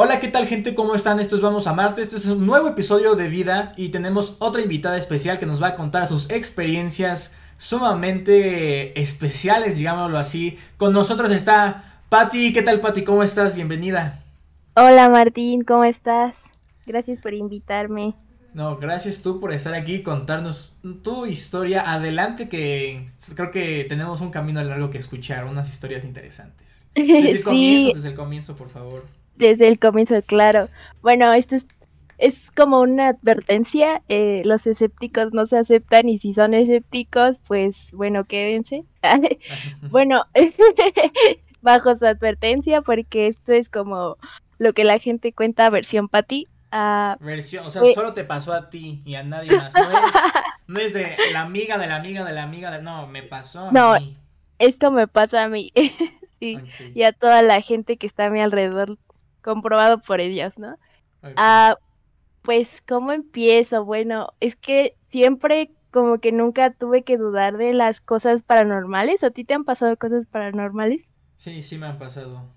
Hola, ¿qué tal gente? ¿Cómo están? Esto es Vamos a Marte. Este es un nuevo episodio de Vida y tenemos otra invitada especial que nos va a contar sus experiencias sumamente especiales, digámoslo así. Con nosotros está Patti. ¿Qué tal, Patti? ¿Cómo estás? Bienvenida. Hola, Martín. ¿Cómo estás? Gracias por invitarme. No, gracias tú por estar aquí y contarnos tu historia. Adelante que creo que tenemos un camino largo que escuchar, unas historias interesantes. Desde el comienzo, desde el comienzo, por favor desde el comienzo, claro. Bueno, esto es, es como una advertencia. Eh, los escépticos no se aceptan y si son escépticos, pues bueno, quédense. bueno, bajo su advertencia, porque esto es como lo que la gente cuenta versión para ti. Ah, versión, o sea, solo te pasó a ti y a nadie más. No es, de la amiga de la amiga de la amiga de. No, me pasó a no, Esto me pasa a mí. Y a toda la gente que está a mi alrededor comprobado por ellas, ¿no? Ah, pues, ¿cómo empiezo? Bueno, es que siempre como que nunca tuve que dudar de las cosas paranormales. ¿A ti te han pasado cosas paranormales? Sí, sí me han pasado.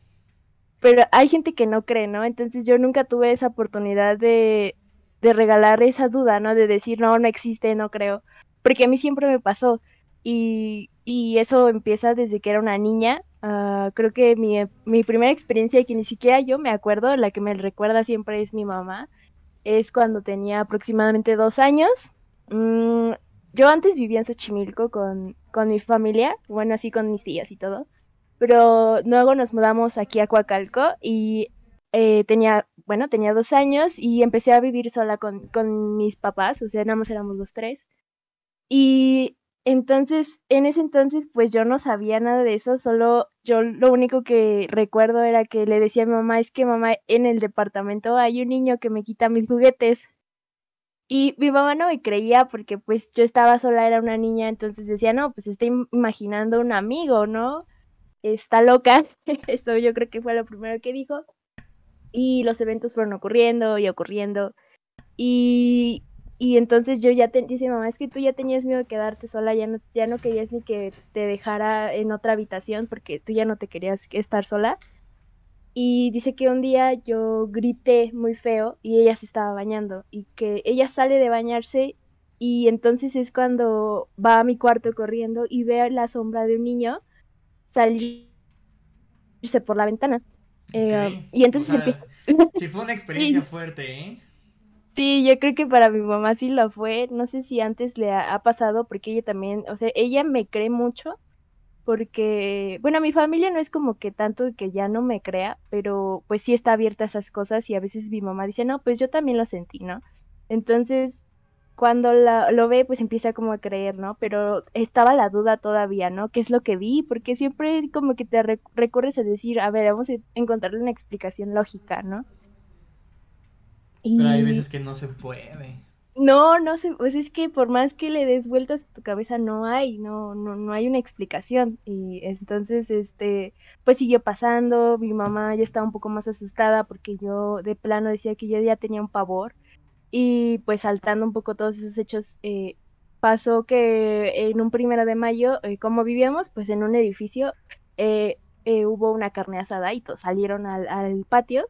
Pero hay gente que no cree, ¿no? Entonces yo nunca tuve esa oportunidad de, de regalar esa duda, ¿no? De decir, no, no existe, no creo. Porque a mí siempre me pasó. Y, y eso empieza desde que era una niña. Ah, creo que mi, mi, primera experiencia, que ni siquiera yo me acuerdo, la que me recuerda siempre es mi mamá, es cuando tenía aproximadamente dos años. Mm, yo antes vivía en Xochimilco con, con mi familia, bueno, así con mis tías y todo, pero luego nos mudamos aquí a Coacalco y eh, tenía, bueno, tenía dos años y empecé a vivir sola con, con mis papás, o sea, nada más éramos los tres. Y entonces, en ese entonces, pues yo no sabía nada de eso, solo yo lo único que recuerdo era que le decía a mi mamá, es que mamá, en el departamento hay un niño que me quita mis juguetes. Y mi mamá no me creía porque pues yo estaba sola, era una niña, entonces decía, no, pues está imaginando un amigo, ¿no? Está loca. Eso yo creo que fue lo primero que dijo. Y los eventos fueron ocurriendo y ocurriendo. Y y entonces yo ya te dice mamá, es que tú ya tenías miedo de quedarte sola, ya no, ya no querías ni que te dejara en otra habitación porque tú ya no te querías estar sola. Y dice que un día yo grité muy feo y ella se estaba bañando y que ella sale de bañarse y entonces es cuando va a mi cuarto corriendo y ve la sombra de un niño salirse por la ventana. Eh, y entonces empieza... sí fue una experiencia fuerte, ¿eh? Sí, yo creo que para mi mamá sí lo fue. No sé si antes le ha, pasado porque ella también, o sea, ella me cree mucho porque, bueno, mi familia no es como que tanto que ya no me crea, pero pues sí está abierta a esas cosas y a veces mi mamá dice, no, pues yo también lo sentí, ¿no? Entonces, cuando lo ve, pues empieza como a creer, ¿no? Pero estaba la duda todavía, ¿no? ¿Qué es lo que vi? Porque siempre como que te recurres a decir, a ver, vamos a encontrarle una explicación lógica, ¿no? Pero hay veces que no se puede. No, no sé, pues es que por más que le des vueltas a tu cabeza no hay, no, no, no hay una explicación. Y entonces, este, pues siguió pasando, mi mamá ya estaba un poco más asustada porque yo de plano decía que yo ya tenía un pavor. Y pues saltando un poco todos esos hechos, eh, pasó que en un primero de mayo, eh, como vivíamos, pues en un edificio, eh, hubo una carne asada y todos salieron al, al patio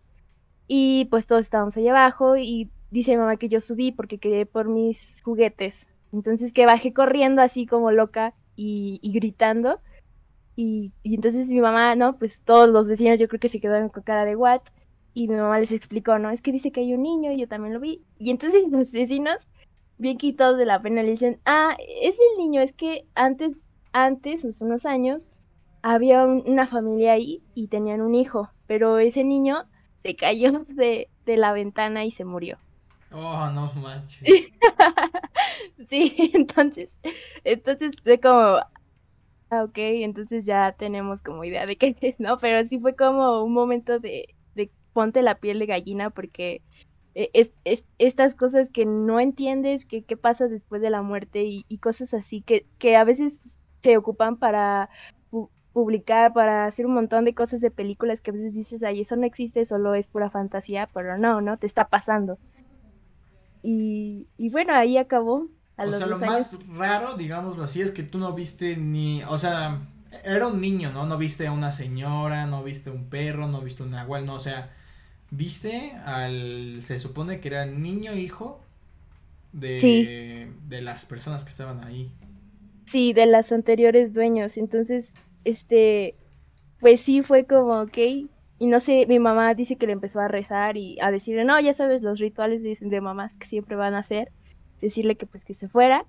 y pues todos estábamos allá abajo y dice mi mamá que yo subí porque quería por mis juguetes. Entonces que bajé corriendo así como loca y, gritando. Y, entonces mi mamá, ¿no? Pues todos los vecinos yo creo que se quedaron con cara de what. Y mi mamá les explicó, ¿no? Es que dice que hay un niño y yo también lo vi. Y entonces los vecinos, bien quitados de la pena, le dicen, ah, es el niño, es que antes, antes, hace unos años, había una familia ahí y tenían un hijo. Pero ese niño se cayó de, la ventana y se murió. Oh, no manches. sí, entonces, entonces fue como, ah, ok, entonces ya tenemos como idea de qué es, ¿no? Pero sí fue como un momento de, de ponte la piel de gallina porque e, es, es, estas cosas que no entiendes, que qué pasa después de la muerte y, y cosas así que, que a veces se ocupan para publicar, para hacer un montón de cosas de películas que a veces dices, ay, eso no existe, solo es pura fantasía, pero no, ¿no? Te está pasando. Y, y bueno, ahí acabó. o sea, lo más raro, digámoslo así, es que tú no viste ni, o sea, era un niño, ¿no? No viste a una señora, no viste un perro, no viste un agua, no, o sea, ¿Viste al... se supone que era niño hijo de, de las personas que estaban ahí? Sí, de las anteriores dueños. Entonces, este, pues sí fue como, ok. Y no sé, mi mamá dice que le empezó a rezar y a decirle, no, ya sabes, los rituales de, de mamás que siempre van a hacer. Decirle que pues que se fuera.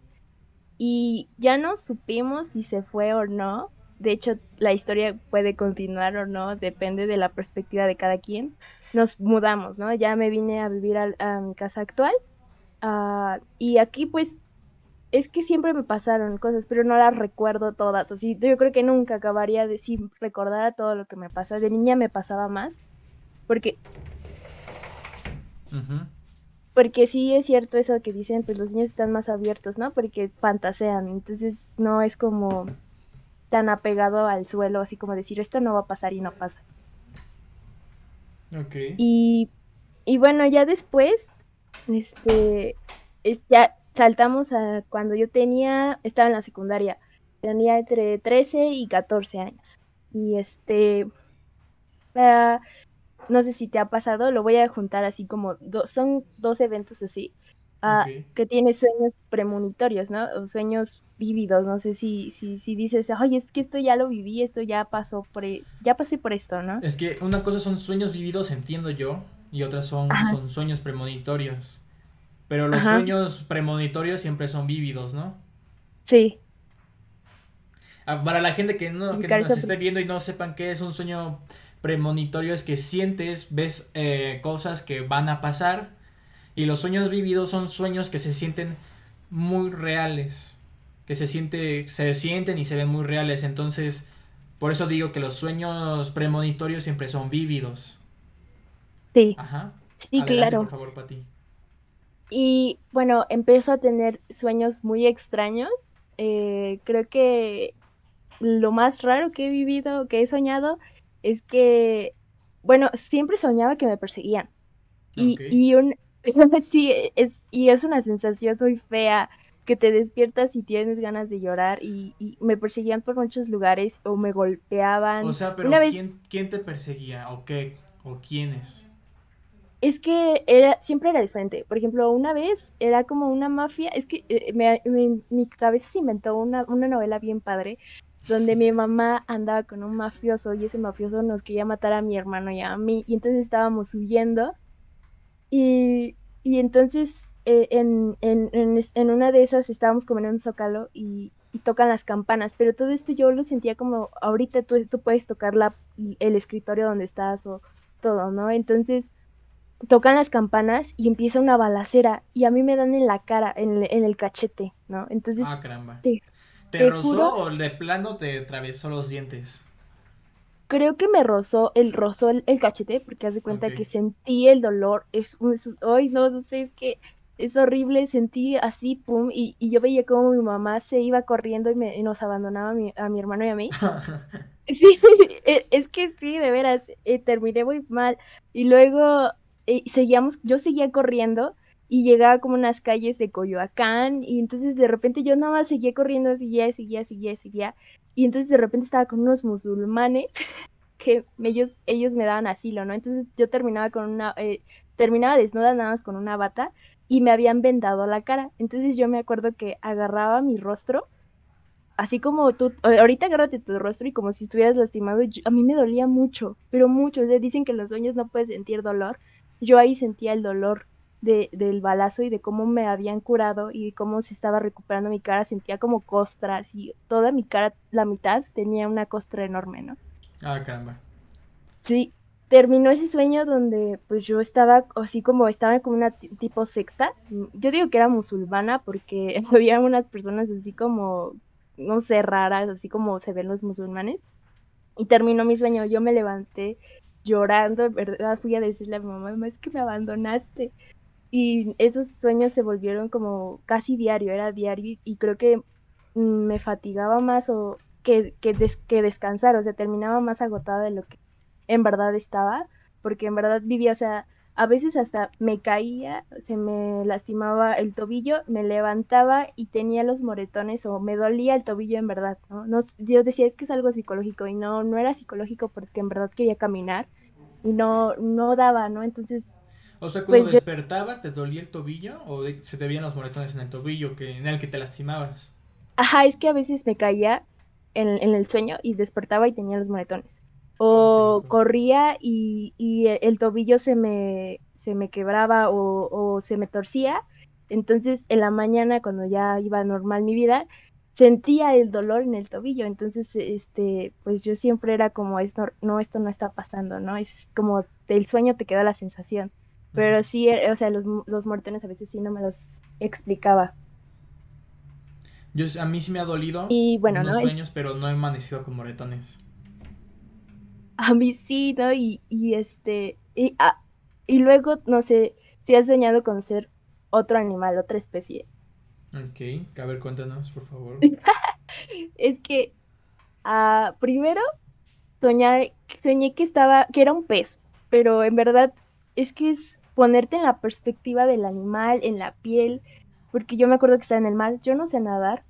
Y ya no supimos si se fue o no. De hecho, la historia puede continuar o no, depende de la perspectiva de cada quien. Nos mudamos, ¿no? Ya me vine a vivir a, mi casa actual. Ah, y aquí pues es que siempre me pasaron cosas, pero no las recuerdo todas. O sí, yo creo que nunca acabaría de si recordar todo lo que me pasa. De niña me pasaba más. Porque. Porque sí es cierto eso que dicen, pues los niños están más abiertos, ¿no? Porque fantasean. Entonces no es como tan apegado al suelo, así como decir esto no va a pasar y no pasa. Ok. Y, y bueno, ya después, este, es, ya saltamos a cuando yo tenía, estaba en la secundaria, tenía entre 13 y 14 años. Y este, uh, no sé si te ha pasado, lo voy a juntar así como, son dos eventos así, uh, que tiene sueños premonitorios, ¿no? O sueños vívidos, no sé si, si, si dices, oye, es que esto ya lo viví, esto ya pasó por, e, ya pasé por esto, ¿no? Es que una cosa son sueños vividos, entiendo yo, y otras son, son sueños premonitorios. Pero los sueños premonitorios siempre son vívidos, ¿no? Sí. Ah, para la gente que no que nos esté viendo y no sepan qué es un sueño premonitorio, es que sientes, ves eh, cosas que van a pasar. Y los sueños vividos son sueños que se sienten muy reales. Que se, siente, se sienten y se ven muy reales. Entonces, por eso digo que los sueños premonitorios siempre son vívidos. Sí. Ajá. Sí, claro. Por favor, Pati. Y bueno, empiezo a tener sueños muy extraños. Eh, creo que lo más raro que he vivido, que he soñado, es que, bueno, siempre soñaba que me perseguían. Y, y un, sí, es, y es una sensación muy fea que te despiertas y tienes ganas de llorar y, me perseguían por muchos lugares o me golpeaban. O sea, pero ¿quién, ¿quién te perseguía o qué? ¿O quiénes? Es que era, siempre era diferente. Por ejemplo, una vez era como una mafia, es que eh, me, mi cabeza se inventó una, una, novela bien padre, donde mi mamá andaba con un mafioso y ese mafioso nos quería matar a mi hermano y a mí, y entonces estábamos huyendo. Y, y entonces eh, en, en, en, una de esas estábamos como en un zócalo y, y, tocan las campanas, pero todo esto yo lo sentía como ahorita tú, tú puedes tocar la, el escritorio donde estás o todo, ¿no? Entonces tocan las campanas y empieza una balacera y a mí me dan en la cara, en, el cachete, ¿no? Entonces... Ah, caramba. ¿Te, rozó o de plano te atravesó los dientes? Creo que me rozó, el rozó el, cachete porque haz de cuenta que sentí el dolor. Es, hoy no, no sé, es que es horrible, sentí así, pum, y, y, yo veía como mi mamá se iba corriendo y, me, nos abandonaba a mi, a mi hermano y a mí. sí, e, es que sí, de veras, eh, terminé muy mal. Y luego eh, seguíamos, yo seguía corriendo y llegaba como unas calles de Coyoacán y entonces de repente yo nada más seguía corriendo, seguía, seguía, seguía, seguía y entonces de repente estaba con unos musulmanes que ellos, ellos me daban asilo, ¿no? Entonces yo terminaba con una, eh, terminaba desnuda nada más con una bata y me habían vendado la cara. Entonces yo me acuerdo que agarraba mi rostro, así como tú, ahorita agárrate tu rostro y como si estuvieras lastimado, a mí me dolía mucho, pero mucho, o dicen que los sueños no puedes sentir dolor, yo ahí sentía el dolor de, del balazo y de cómo me habían curado y cómo se estaba recuperando mi cara, sentía como costras y toda mi cara, la mitad, tenía una costra enorme, ¿no? Ah, caramba. Sí, terminó ese sueño donde pues yo estaba así como estaba como una tipo secta. Yo digo que era musulmana porque había unas personas así como, no sé, raras, así como se ven los musulmanes. Y terminó mi sueño, yo me levanté llorando, en verdad fui a decirle a mi mamá, es que me abandonaste. Y esos sueños se volvieron como casi diario, era diario y creo que mm, me fatigaba más o que, que, que descansar, o sea, terminaba más agotada de lo que en verdad estaba, porque en verdad vivía, o sea, a veces hasta me caía, se me lastimaba el tobillo, me levantaba y tenía los moretones o me dolía el tobillo en verdad, ¿no? no yo decía es que es algo psicológico y no, no era psicológico porque en verdad quería caminar y no, no daba, ¿no? Entonces... O sea, cuando pues despertabas, ¿te dolía el tobillo o se te veían los moretones en el tobillo que, en el que te lastimabas? Ajá, es que a veces me caía en, el sueño y despertaba y tenía los moretones. O corría y, y, el tobillo se me, se me quebraba o, o se me torcía. Entonces, en la mañana, cuando ya iba normal mi vida, sentía el dolor en el tobillo, entonces, este, pues yo siempre era como, esto, no, esto no está pasando, ¿no? Es como del sueño te queda la sensación, pero sí, eh, o sea, los, los moretones a veces sí no me los explicaba. Yo, a mí sí me ha dolido y, bueno, unos sueños, pero no he amanecido con moretones. A mí sí, ¿no? Y, y este, y, ah, y luego, no sé, si has soñado con ser otro animal, otra especie. Ok, a ver, cuéntanos, por favor. es que uh, primero soñé, soñé que estaba, que era un pez, pero en verdad es que es ponerte en la perspectiva del animal, en la piel, porque yo me acuerdo que estaba en el mar, yo no sé nadar,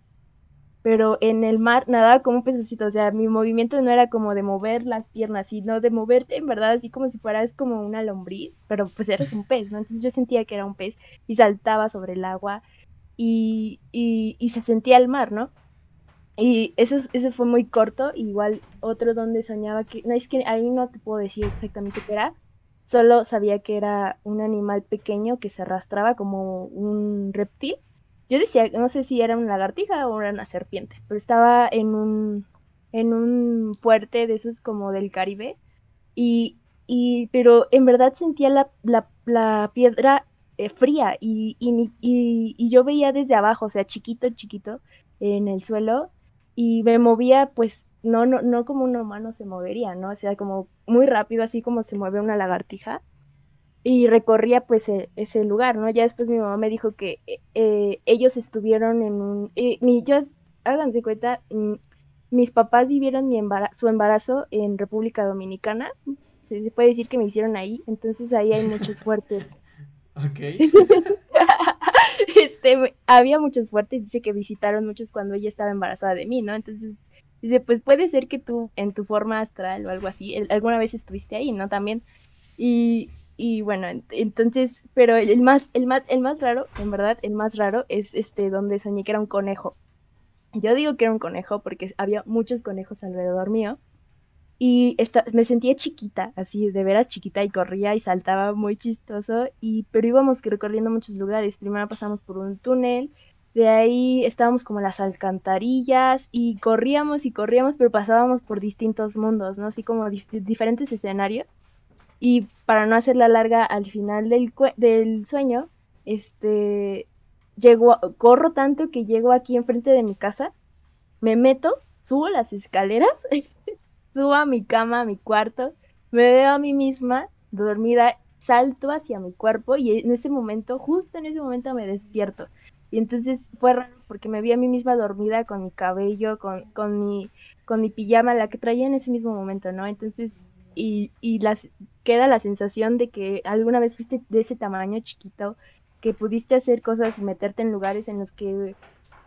pero en el mar nadaba como un pececito, o sea, mi movimiento no era como de mover las piernas, sino de moverte en verdad así como si fueras como una lombriz, pero pues eres un pez, ¿no? Entonces yo sentía que era un pez y saltaba sobre el agua y, y, se sentía el mar, ¿no? Y eso, eso fue muy corto, igual otro donde soñaba que, no es que ahí no te puedo decir exactamente qué era, solo sabía que era un animal pequeño que se arrastraba como un reptil. Yo decía, no sé si era una lagartija o era una serpiente, pero estaba en un, en un fuerte de esos como del Caribe y, y pero en verdad sentía la, la, piedra eh, fría y, y, yo veía desde abajo, o sea, chiquito, chiquito, en el suelo y me movía pues no, no, no como un humano se movería, ¿no? O sea, como muy rápido, así como se mueve una lagartija. Y recorría pues e, ese lugar, ¿no? Ya después mi mamá me dijo que eh, eh, ellos estuvieron en un... mi, yo, háganse cuenta, mm, mis papás vivieron mi su embarazo en República Dominicana. Se puede decir que me hicieron ahí, entonces ahí hay muchos fuertes Ok. este, había muchos fuertes, dice que visitaron muchos cuando ella estaba embarazada de mí, ¿no? Entonces, dice, pues puede ser que tú en tu forma astral o algo así, alguna vez estuviste ahí, ¿no? También. Y, y bueno, entonces, pero el más, el más, el más raro, en verdad, el más raro es este donde soñé que era un conejo. Yo digo que era un conejo porque había muchos conejos alrededor mío y me sentía chiquita, así de veras chiquita y corría y saltaba muy chistoso, y pero íbamos recorriendo muchos lugares. Primero pasamos por un túnel, de ahí estábamos como las alcantarillas y corríamos y corríamos, pero pasábamos por distintos mundos, ¿no? Así como diferentes escenarios. Y para no hacerla larga, al final del, del sueño, este, llego, corro tanto que llego aquí enfrente de mi casa, me meto, subo las escaleras subo a mi cama, a mi cuarto, me veo a mí misma dormida, salto hacia mi cuerpo y en ese momento, justo en ese momento me despierto. Y entonces fue raro porque me vi a mí misma dormida con mi cabello, con, con, mi, con mi pijama, la que traía en ese mismo momento, ¿no? Entonces, y, y las, queda la sensación de que alguna vez fuiste de ese tamaño chiquito, que pudiste hacer cosas y meterte en lugares en los que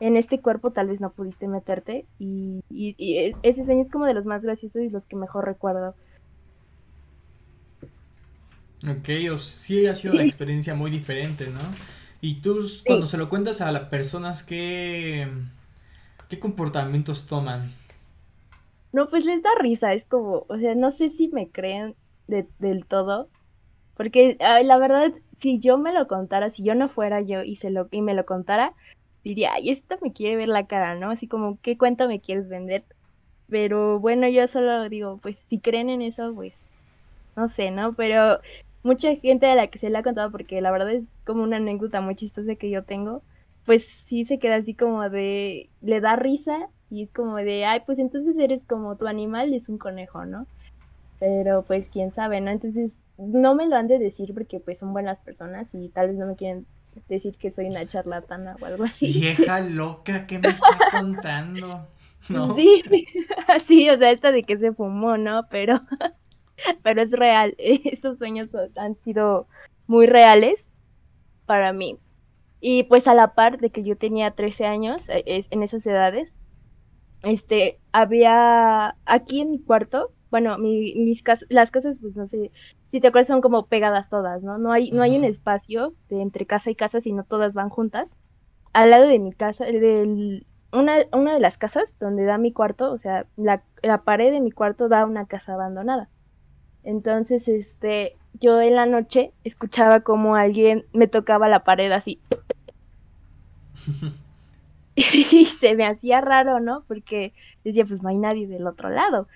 en este cuerpo tal vez no pudiste meterte y, ese sueño es como de los más graciosos y los que mejor recuerdo. Ok, o sí ha sido la experiencia muy diferente, ¿no? Y tú cuando se lo cuentas a las personas, ¿qué, ¿qué comportamientos toman? No, pues les da risa, es como, o sea, no sé si me creen del todo, porque la verdad, si yo me lo contara, si yo no fuera yo y, se lo, y me lo contara, diría, ay, esto me quiere ver la cara, ¿no? Así como, ¿qué cuenta me quieres vender? Pero bueno, yo solo digo, pues si creen en eso, pues no sé, ¿no? Pero mucha gente a la que se le ha contado, porque la verdad es como una anécdota muy chistosa que yo tengo, pues sí se queda así como de, le da risa y es como de, ay, pues entonces eres como tu animal es un conejo, ¿no? Pero pues quién sabe, ¿no? Entonces no me lo han de decir porque pues son buenas personas y tal vez no me quieren decir que soy una charlatana o algo así. Vieja loca, ¿qué me está contando? ¿No? Sí, sí, o sea, esta de que se fumó, ¿no? Pero, pero es real. Estos sueños han sido muy reales para mí. Y pues a la par de que yo tenía 13 años, eh, en esas edades, este, había aquí en mi cuarto, bueno, mis las casas, pues no sé, si te acuerdas, son como pegadas todas, ¿no? No hay, no hay un espacio de entre casa y casa, sino todas van juntas. Al lado de mi casa, del, una, una de las casas donde da mi cuarto, o sea, la, la pared de mi cuarto da una casa abandonada. Entonces, este, yo en la noche escuchaba como alguien me tocaba la pared así. y se me hacía raro, ¿no? Porque decía, pues no hay nadie del otro lado.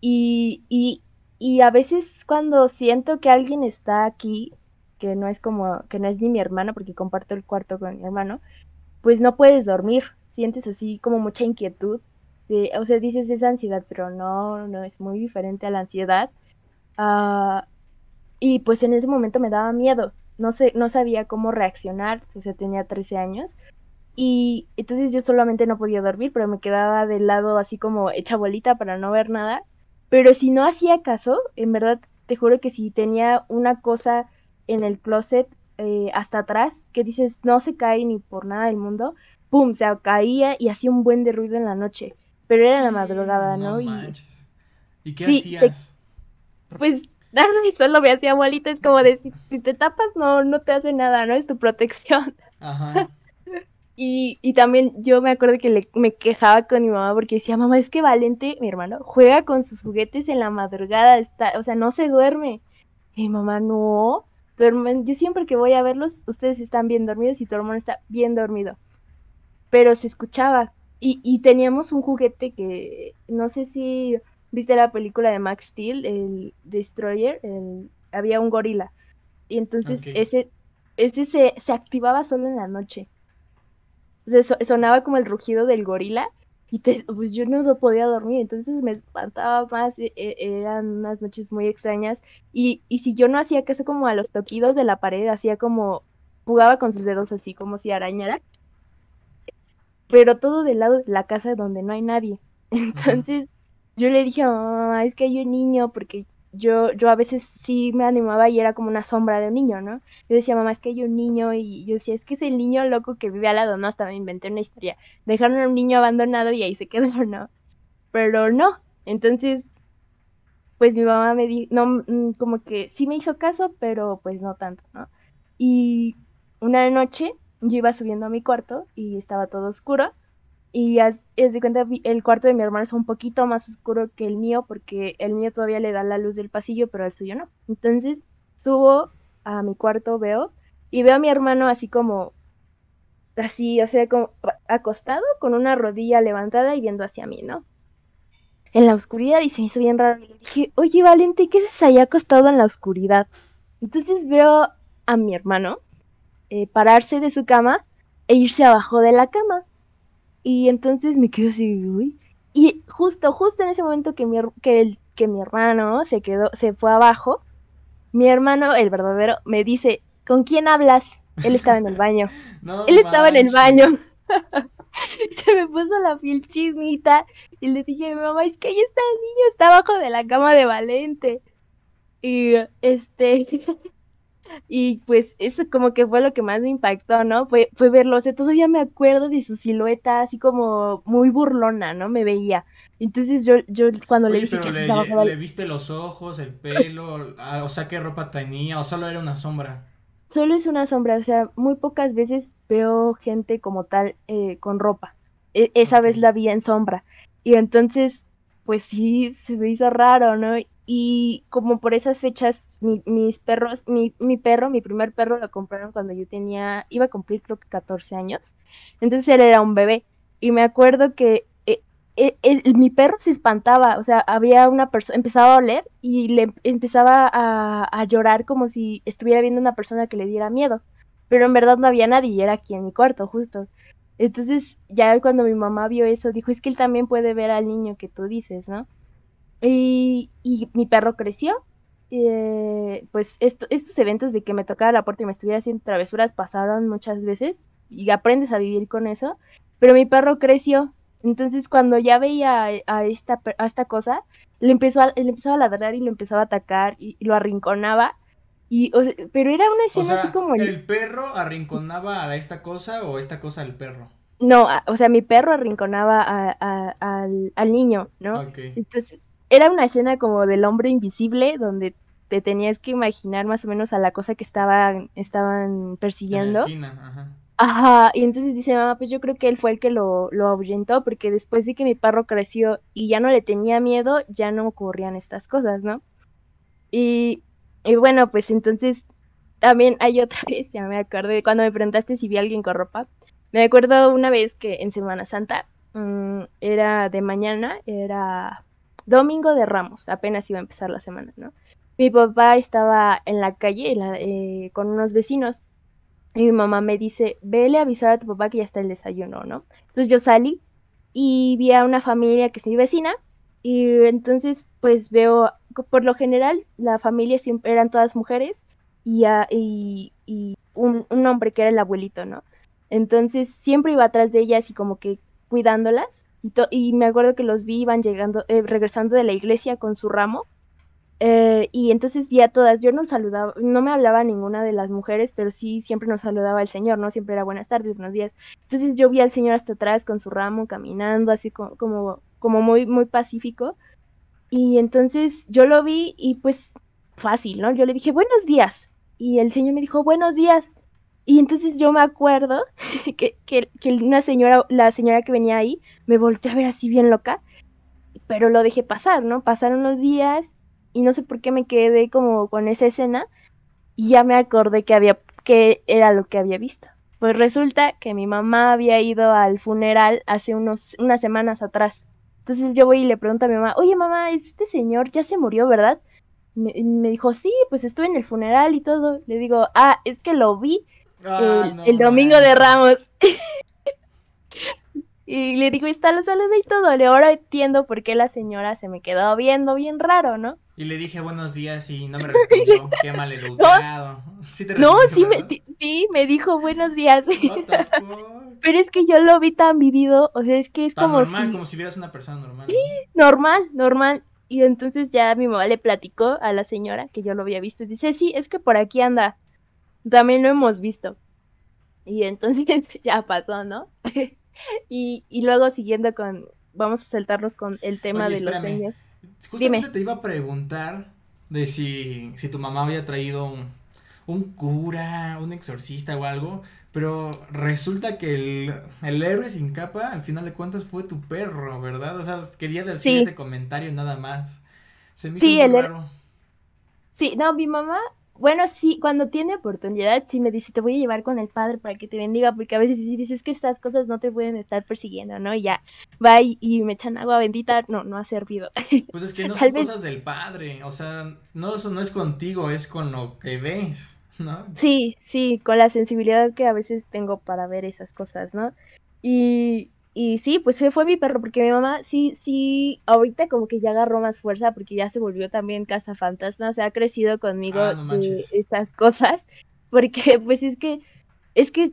Y, y, y a veces cuando siento que alguien está aquí, que no es como, que no es ni mi hermano, porque comparto el cuarto con mi hermano, pues no puedes dormir, sientes así como mucha inquietud. o sea, dices es ansiedad, pero no, no es muy diferente a la ansiedad. Ah, y pues en ese momento me daba miedo. No sé, no sabía cómo reaccionar, o sea, tenía 13 años. Y entonces yo solamente no podía dormir, pero me quedaba del lado así como hecha bolita para no ver nada. Pero si no hacía caso, en verdad te juro que si tenía una cosa en el closet eh, hasta atrás, que dices no se cae ni por nada del mundo, pum, se caía y hacía un buen de ruido en la noche. Pero era la madrugada, ¿no? y... ¿Y qué hacías? Pues nada, y solo me hacía bolita, es como de si, te tapas no, no te hace nada, ¿no? Es tu protección. Ajá. Y, y, también yo me acuerdo que le, me quejaba con mi mamá porque decía, mamá, es que Valente, mi hermano, juega con sus juguetes en la madrugada, está, o sea, no se duerme. Y mi mamá, no, pero yo siempre que voy a verlos, ustedes están bien dormidos y tu hermano está bien dormido. Pero se escuchaba. Y, y teníamos un juguete que, no sé si viste la película de Max Steel, el Destroyer, el, había un gorila. Y entonces ese, ese se, se activaba solo en la noche sonaba como el rugido del gorila y pues yo no podía dormir, entonces me espantaba más, e, e, eran unas noches muy extrañas y, y si yo no hacía caso como a los toquidos de la pared, hacía como, jugaba con sus dedos así como si arañara, pero todo del lado de la casa donde no hay nadie. Entonces yo le dije a mamá, es que hay un niño porque yo, yo a veces sí me animaba y era como una sombra de un niño, ¿no? Yo decía, mamá, es que hay un niño y yo decía, es que es el niño loco que vive al lado, ¿no? Hasta me inventé una historia. Dejaron a un niño abandonado y ahí se quedó, ¿no? Pero no. Entonces, pues mi mamá me dijo, no, mm, como que sí me hizo caso, pero pues no tanto, ¿no? Y una noche yo iba subiendo a mi cuarto y estaba todo oscuro y es de cuenta, el cuarto de mi hermano es un poquito más oscuro que el mío, porque el mío todavía le da la luz del pasillo, pero el suyo no. Entonces subo a mi cuarto, veo, y veo a mi hermano así como, así, o sea, como acostado, con una rodilla levantada y viendo hacia mí, ¿no? En la oscuridad, y se me hizo bien raro. Y le dije, oye, Valente, ¿qué haces ahí acostado en la oscuridad? Entonces veo a mi hermano eh, pararse de su cama e irse abajo de la cama. Y entonces me quedo así, uy. Y justo, justo en ese momento que mi, que, el, que mi hermano se quedó, se fue abajo, mi hermano, el verdadero, me dice, ¿con quién hablas? Él estaba en el baño. Él estaba en el baño. se me puso la piel chismita y le dije, mamá, es que ahí está el niño, está abajo de la cama de Valente. Y este, y pues eso como que fue lo que más me impactó, ¿no? Fue, fue verlo, o sea, todavía me acuerdo de su silueta así como muy burlona, ¿no? Me veía. Entonces yo, yo cuando le dije que le, le viste los ojos, el pelo, ah, o sea, qué ropa tenía, o solo era una sombra. Solo es una sombra, o sea, muy pocas veces veo gente como tal eh, con ropa. E, esa vez la vi en sombra. Y entonces, pues sí, se me hizo raro, ¿no? Y como por esas fechas, mis perros, mi, mi, perro, mi primer perro lo compraron cuando yo tenía, iba a cumplir creo que 14 años. Entonces él era un bebé. Y me acuerdo que eh, eh, mi perro se espantaba, o sea, había una persona, empezaba a oler y le empezaba a, a, llorar como si estuviera viendo una persona que le diera miedo. Pero en verdad no había nadie y era aquí en mi cuarto, justo. Entonces ya cuando mi mamá vio eso, dijo, es que él también puede ver al niño que tú dices, ¿no? Y, mi perro creció. Eh, pues estos eventos de que me tocara la puerta y me estuviera haciendo travesuras pasaron muchas veces y aprendes a vivir con eso. Pero mi perro creció. Entonces cuando ya veía a esta, a esta cosa, le empezó a, le empezaba a ladrar y lo empezaba a atacar y, lo arrinconaba. Y, pero era una escena así como... ¿El perro arrinconaba a esta cosa o esta cosa al perro? No, o sea, mi perro arrinconaba al, al, niño, ¿no? Entonces, era una escena como del hombre invisible, donde te tenías que imaginar más o menos a la cosa que estaban, estaban persiguiendo. ajá. Ajá, y entonces dice mamá, pues yo creo que él fue el que lo, lo ahuyentó, porque después de que mi perro creció y ya no le tenía miedo, ya no ocurrían estas cosas, ¿no? Y, y bueno, pues entonces también hay otra vez, ya me acuerdo cuando me preguntaste si vi a alguien con ropa. Me acuerdo una vez que en Semana Santa mm, era de mañana, era domingo de Ramos, apenas iba a empezar la semana, ¿no? Mi papá estaba en la calle eh, con unos vecinos y mi mamá me dice, vele a avisar a tu papá que ya está el desayuno, ¿no? Entonces yo salí y vi a una familia que es mi vecina y entonces pues veo, por lo general la familia siempre eran todas mujeres y, y, un, hombre que era el abuelito, ¿no? Entonces siempre iba atrás de ellas y como que cuidándolas y, me acuerdo que los vi iban llegando, eh, regresando de la iglesia con su ramo eh, y entonces vi a todas, yo no saludaba, no me hablaba ninguna de las mujeres, pero sí siempre nos saludaba el señor, ¿no? Siempre era buenas tardes, buenos días. Entonces yo vi al señor hasta atrás con su ramo, caminando, así como, como, como muy, muy pacífico. Y entonces yo lo vi y pues fácil, ¿no? Yo le dije, buenos días. Y el señor me dijo, buenos días. Y entonces yo me acuerdo que, que, una señora, la señora que venía ahí, me volteó a ver así bien loca, pero lo dejé pasar, ¿no? Pasaron los días y no sé por qué me quedé como con esa escena y ya me acordé que había que era lo que había visto. Pues resulta que mi mamá había ido al funeral hace unos unas semanas atrás. Entonces yo voy y le pregunto a mi mamá, oye mamá, este señor ya se murió, ¿verdad? Me, me dijo, sí, pues estuve en el funeral y todo. Le digo, ah, es que lo vi ah, el, domingo de Ramos. y le digo, está la salud y todo. Le ahora entiendo por qué la señora se me quedó viendo bien raro, ¿no? Y le dije buenos días y no me respondió. Qué mal educado. ¿Sí no, sí me, sí, me dijo buenos días. Pero es que yo lo vi tan vivido, o sea, es que es como normal, como si vieras una persona normal. Sí, normal, normal. Y entonces ya mi mamá le platicó a la señora que yo lo había visto y dice, sí, es que por aquí anda. También lo hemos visto. Y entonces ya pasó, ¿no? y, y luego siguiendo con, vamos a saltarnos con el tema de los sueños. Justamente te iba a preguntar de si, si tu mamá había traído un, un, cura, un exorcista o algo, pero resulta que el, el, héroe sin capa, al final de cuentas, fue tu perro, ¿verdad? O sea, quería decir ese comentario nada más. Se me hizo sí, raro. Sí, no, mi mamá bueno, sí, cuando tiene oportunidad, sí me dice, te voy a llevar con el padre para que te bendiga, porque a veces sí dices que estas cosas no te pueden estar persiguiendo, ¿no? Y ya, va y, me echan agua bendita, no, no ha servido. Pues es que no son cosas del padre, o sea, no, eso no es contigo, es con lo que ves, ¿no? Sí, sí, con la sensibilidad que a veces tengo para ver esas cosas, ¿no? Y, y sí, pues fue mi perro, porque mi mamá sí, sí, ahorita como que ya agarró más fuerza porque ya se volvió también casa fantasma, o sea, ha crecido conmigo ah, esas cosas, porque pues es que, es que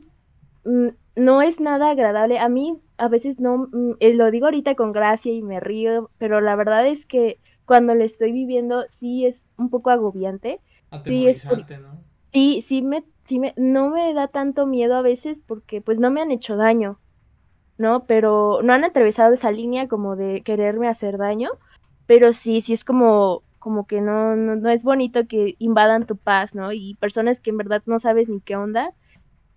mm, no es nada agradable. A mí a veces no, mm, eh, lo digo ahorita con gracia y me río, pero la verdad es que cuando lo estoy viviendo sí es un poco agobiante. Sí, es ¿no? Sí, sí me, sí me, no me da tanto miedo a veces porque pues no me han hecho daño ¿no? Pero no han atravesado esa línea como de quererme hacer daño, pero sí, sí es como, como que no, no, es bonito que invadan tu paz, ¿no? Y personas que en verdad no sabes ni qué onda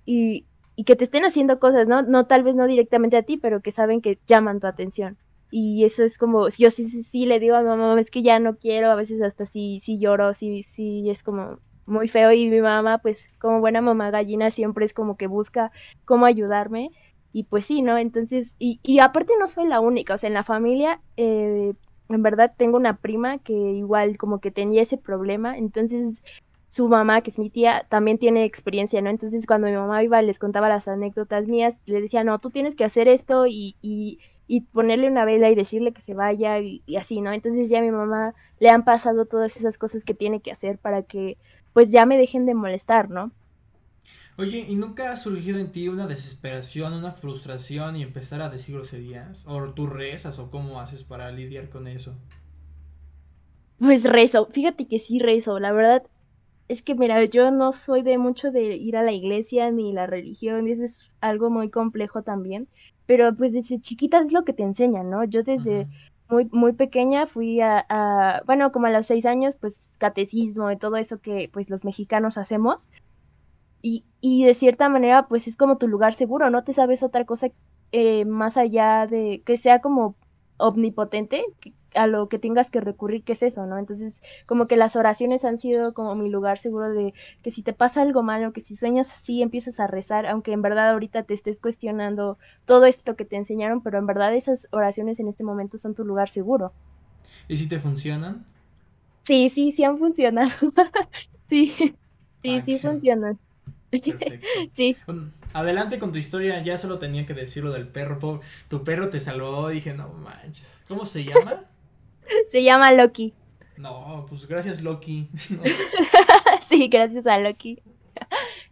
y, y que te estén haciendo cosas, ¿no? No tal vez no directamente a ti, pero que saben que llaman tu atención. Y eso es como, yo sí, sí, sí le digo a mi mamá, es que ya no quiero, a veces hasta sí, sí lloro, sí, sí, es como muy feo y mi mamá, pues como buena mamá gallina, siempre es como que busca cómo ayudarme y pues sí, ¿no? Entonces, y, y aparte no soy la única, o sea, en la familia, eh, en verdad tengo una prima que igual como que tenía ese problema, entonces su mamá, que es mi tía, también tiene experiencia, ¿no? Entonces cuando mi mamá iba les contaba las anécdotas mías, le decía, no, tú tienes que hacer esto y, y, y ponerle una vela y decirle que se vaya y, y, así, ¿no? Entonces ya a mi mamá le han pasado todas esas cosas que tiene que hacer para que pues ya me dejen de molestar, ¿no? Oye, ¿y nunca ha surgido en ti una desesperación, una frustración y empezar a decir groserías? ¿O tú rezas o cómo haces para lidiar con eso? Pues rezo, fíjate que sí rezo, la verdad es que mira, yo no soy de mucho de ir a la iglesia ni la religión, y eso es algo muy complejo también, pero pues desde chiquita es lo que te enseñan, ¿no? Yo desde, muy, muy pequeña fui a, bueno, como a los seis años, pues catecismo y todo eso que pues los mexicanos hacemos. Y, y de cierta manera, pues es como tu lugar seguro, no te sabes otra cosa eh, más allá de que sea como omnipotente, a lo que tengas que recurrir, que es eso, ¿no? Entonces, como que las oraciones han sido como mi lugar seguro de que si te pasa algo malo, que si sueñas así, empiezas a rezar, aunque en verdad ahorita te estés cuestionando todo esto que te enseñaron, pero en verdad esas oraciones en este momento son tu lugar seguro. ¿Y si te funcionan? Sí, sí, sí han funcionado. sí, sí, sí funcionan. sí. Adelante con tu historia, ya solo tenía que decir lo del perro. Tu perro te salvó, dije, no manches. ¿Cómo se llama? Se llama Loki. No, pues gracias Loki. sí, gracias a Loki.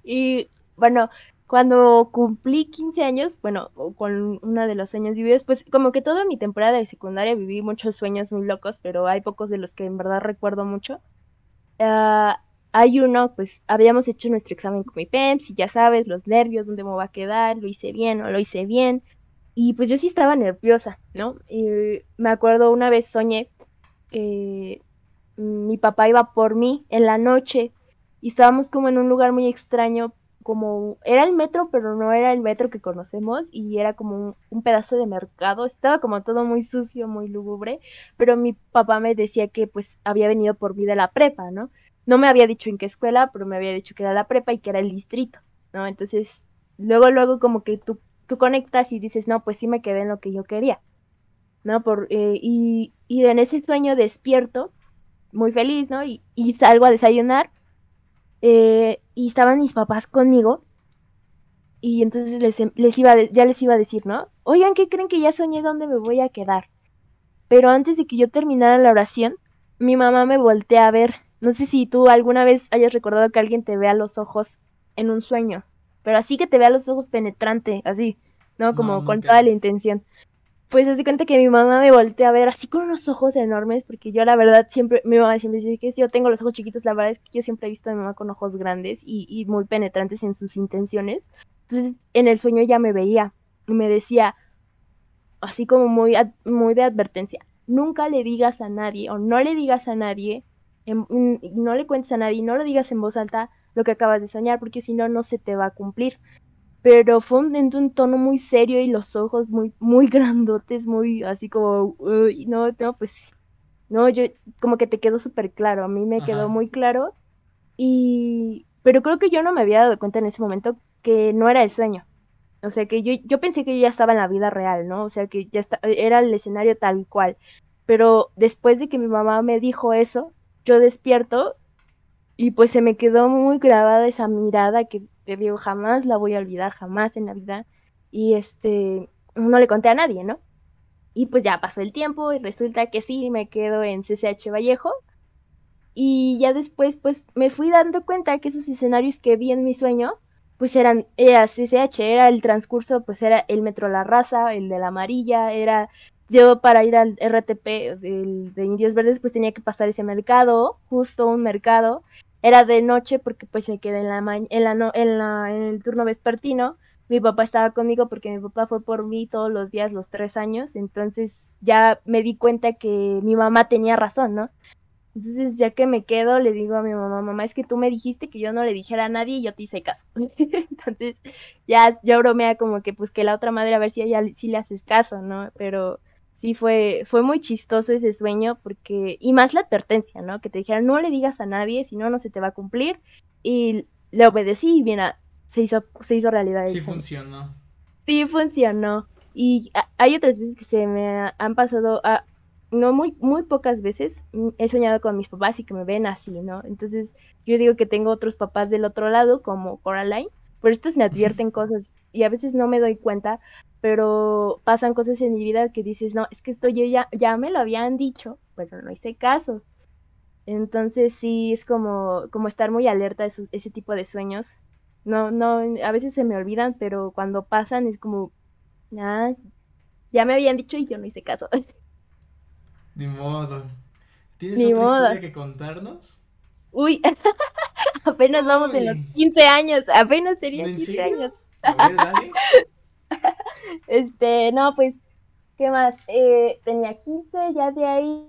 y bueno, cuando cumplí 15 años, bueno, con uno de los años vividos, pues como que toda mi temporada de secundaria viví muchos sueños muy locos, pero hay pocos de los que en verdad recuerdo mucho. Ah, hay uno, pues habíamos hecho nuestro examen con mi PEMS y ya sabes, los nervios, dónde me va a quedar, lo hice bien o lo hice bien. Y pues yo sí estaba nerviosa, ¿no? Y me acuerdo una vez soñé que mi papá iba por mí en la noche y estábamos como en un lugar muy extraño, como era el metro, pero no era el metro que conocemos y era como un, pedazo de mercado, estaba como todo muy sucio, muy lúgubre, pero mi papá me decía que pues había venido por de la prepa, ¿no? No me había dicho en qué escuela, pero me había dicho que era la prepa y que era el distrito, ¿no? Entonces, luego, luego como que tú tú conectas y dices, no, pues sí me quedé en lo que yo quería, ¿no? Por, eh, y, y, en ese sueño despierto, muy feliz, ¿no? Y, y salgo a desayunar eh, y estaban mis papás conmigo y entonces les, les iba ya les iba a decir, ¿no? Oigan, ¿qué creen que ya soñé dónde me voy a quedar? Pero antes de que yo terminara la oración, mi mamá me voltea a ver. No sé si tú alguna vez hayas recordado que alguien te vea los ojos en un sueño pero así que te vea los ojos penetrante, así, ¿no? Como con toda la intención. Pues así cuenta que mi mamá me voltea a ver así con unos ojos enormes, porque yo la verdad siempre, mi mamá siempre dice que si yo tengo los ojos chiquitos, la verdad es que yo siempre he visto a mi mamá con ojos grandes y, muy penetrantes en sus intenciones. Entonces en el sueño ya me veía y me decía, así como muy, muy de advertencia, nunca le digas a nadie o no le digas a nadie, no le cuentes a nadie, no lo digas en voz alta, lo que acabas de soñar, porque si no, no se te va a cumplir. Pero fue un, en un tono muy serio y los ojos muy, muy grandotes, muy así como, no, no, pues, no, yo, como que te quedó súper claro, a mí me quedó muy claro. Y, pero creo que yo no me había dado cuenta en ese momento que no era el sueño. O sea, que yo, yo pensé que yo ya estaba en la vida real, ¿no? O sea, que ya era el escenario tal cual. Pero después de que mi mamá me dijo eso, yo despierto y pues se me quedó muy grabada esa mirada que te digo, jamás la voy a olvidar, jamás en la vida. Y este, no le conté a nadie, ¿no? Y pues ya pasó el tiempo y resulta que sí, me quedo en CCH Vallejo. Y ya después, pues me fui dando cuenta que esos escenarios que vi en mi sueño, pues eran, era CCH, era el transcurso, pues era el Metro La Raza, el de la Amarilla, era yo para ir al RTP de Indios Verdes, pues tenía que pasar ese mercado, justo un mercado, era de noche porque pues se quedé en la, en, la no en, la en el turno vespertino. Mi papá estaba conmigo porque mi papá fue por mí todos los días, los tres años. Entonces ya me di cuenta que mi mamá tenía razón, ¿no? Entonces ya que me quedo, le digo a mi mamá, mamá, es que tú me dijiste que yo no le dijera a nadie y yo te hice caso. Entonces ya yo bromea como que pues que la otra madre a ver si ella si le haces caso, ¿no? Pero sí fue, fue muy chistoso ese sueño porque, y más la advertencia, ¿no? Que te dijeron, no le digas a nadie, si no, no se te va a cumplir. Y le obedecí y mira, se hizo, se hizo realidad. Sí funcionó. Sí funcionó. Y hay otras veces que se me han pasado, a, no muy, muy pocas veces, mm, he soñado con mis papás y que me ven así, ¿no? Entonces yo digo que tengo otros papás del otro lado, como Coraline, pero estos me advierten cosas y a veces no me doy cuenta, pero pasan cosas en mi vida que dices, no, es que esto yo ya, ya me lo habían dicho, pero no hice caso. Entonces sí, es como, como estar muy alerta a ese tipo de sueños. No, no, a veces se me olvidan, pero cuando pasan es como, ah, ya me habían dicho y yo no hice caso. Ni modo. ¿Tienes otra historia que contarnos? Uy, apenas vamos en los 15 años, apenas tenía 15 años. A ver, dale. Este, no, pues ¿Qué más? Eh, tenía 15, ya de ahí.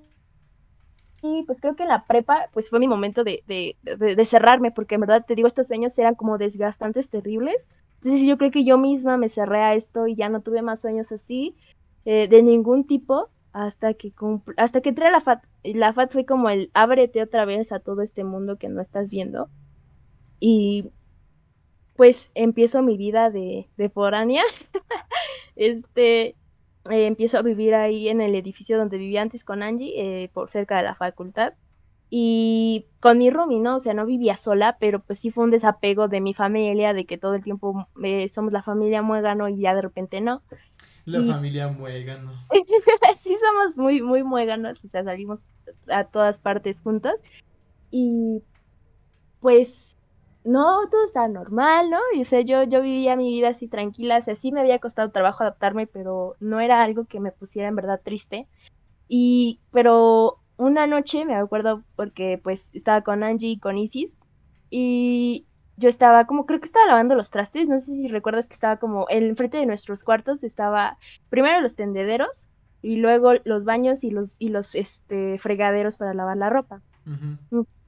Y pues creo que en la prepa, pues fue mi momento de, de, de, cerrarme, porque en verdad te digo, estos sueños eran como desgastantes, terribles. Entonces yo creo que yo misma me cerré a esto y ya no tuve más sueños así, eh, de ningún tipo, hasta que hasta que la FAT. La FAT fue como el ábrete otra vez a todo este mundo que no estás viendo. Y pues empiezo mi vida de, de foránea. este, eh, empiezo a vivir ahí en el edificio donde vivía antes con Angie, eh, por cerca de la facultad. Y con mi roomie, ¿no? O sea, no vivía sola, pero pues sí fue un desapego de mi familia, de que todo el tiempo eh, somos la familia muégano y ya de repente no. La familia muégano. sí somos muy, muy muéganos, o sea, salimos a todas partes juntos. Y pues no, todo estaba normal, ¿no? Y o sea, yo, yo vivía mi vida así tranquila, o sea, sí me había costado trabajo adaptarme, pero no era algo que me pusiera en verdad triste. Y, pero una noche, me acuerdo, porque pues estaba con Angie y con Isis, y yo estaba como, creo que estaba lavando los trastes, no sé si recuerdas que estaba como, en frente de nuestros cuartos estaba primero los tendederos, y luego los baños y los, y los este, fregaderos para lavar la ropa.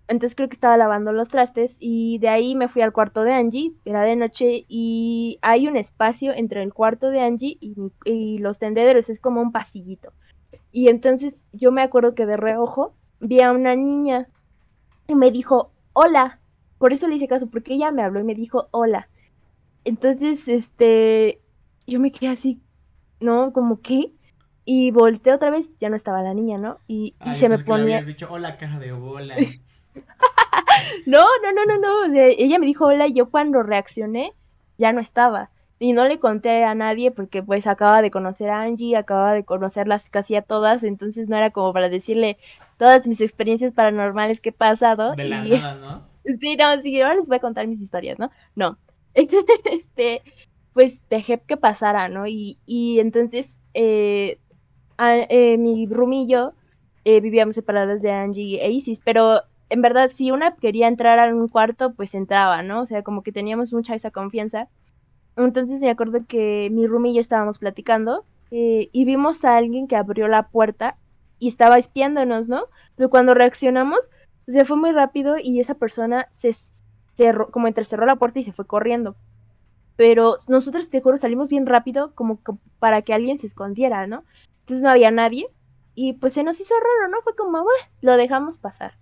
Entonces creo que estaba lavando los trastes y de ahí me fui al cuarto de Angie, era de noche y hay un espacio entre el cuarto de Angie y, los tendederos, es como un pasillito. Y entonces yo me acuerdo que de reojo vi a una niña y me dijo, hola. Por eso le hice caso, porque ella me habló y me dijo, hola. Entonces, este, yo me quedé así, ¿no? Como que... Y volteé otra vez, ya no estaba la niña, ¿no? Y, se me ponía... dicho, hola, cara de bola. no, no, no, no, no. ella me dijo hola y yo cuando reaccioné ya no estaba. Y no le conté a nadie porque pues acaba de conocer a Angie, acaba de conocerlas casi a todas, entonces no era como para decirle todas mis experiencias paranormales que he pasado. De la nada, ¿no? Sí, no, sí, ahora les voy a contar mis historias, ¿no? No. este, pues dejé que pasara, ¿no? Y, y entonces eh, eh, mi rumillo eh, vivíamos separadas de Angie e Isis, pero en verdad, si una quería entrar a un cuarto, pues entraba, ¿no? O sea, como que teníamos mucha esa confianza. Entonces me acuerdo que mi roomie y yo estábamos platicando eh, y vimos a alguien que abrió la puerta y estaba espiándonos, ¿no? Pero cuando reaccionamos, se fue muy rápido y esa persona se cerró, como entrecerró la puerta y se fue corriendo. Pero nosotros, te juro, salimos bien rápido como para que alguien se escondiera, ¿no? Entonces no había nadie y pues se nos hizo raro, ¿no? Fue como, lo dejamos pasar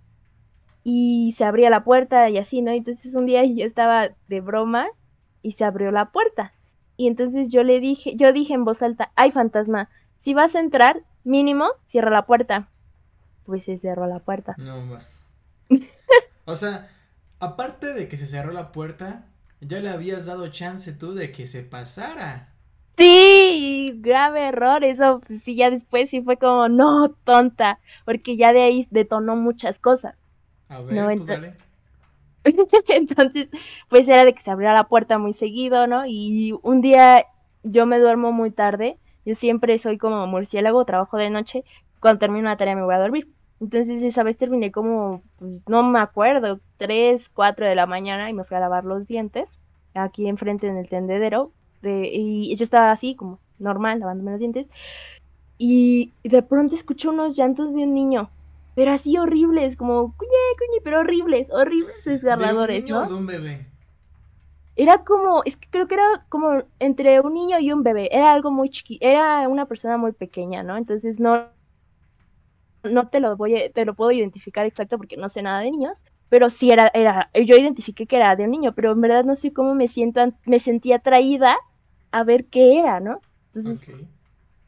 y se abría la puerta y así, ¿no? Entonces un día yo estaba de broma y se abrió la puerta. Y entonces yo le dije, yo dije en voz alta, ay fantasma, si vas a entrar, mínimo, cierra la puerta. Pues se cerró la puerta. No, va. O sea, aparte de que se cerró la puerta, ya le habías dado chance tú de que se pasara. Sí, grave error, eso sí, ya después sí fue como, no, tonta, porque ya de ahí detonó muchas cosas. A ver, Entonces, pues era de que se abriera la puerta muy seguido, ¿no? Y un día yo me duermo muy tarde. Yo siempre soy como murciélago, trabajo de noche. Cuando termino una tarea me voy a dormir. Entonces esa vez terminé como, pues no me acuerdo, 3, 4 de la mañana y me fui a lavar los dientes aquí enfrente en el tendedero. De, y yo estaba así como normal, lavándome los dientes. Y de pronto escucho unos llantos de un niño pero así horribles, como cuñe, cuñe, pero horribles, horribles desgarradores, ¿De un niño de un bebé? Era como, es que creo que era como entre un niño y un bebé, era algo muy chiquito, era una persona muy pequeña, ¿no? Entonces no, no te lo voy a, te lo puedo identificar exacto porque no sé nada de niños, pero sí era, era, yo identifiqué que era de un niño, pero en verdad no sé cómo me siento, me sentía atraída a ver qué era, ¿no? Entonces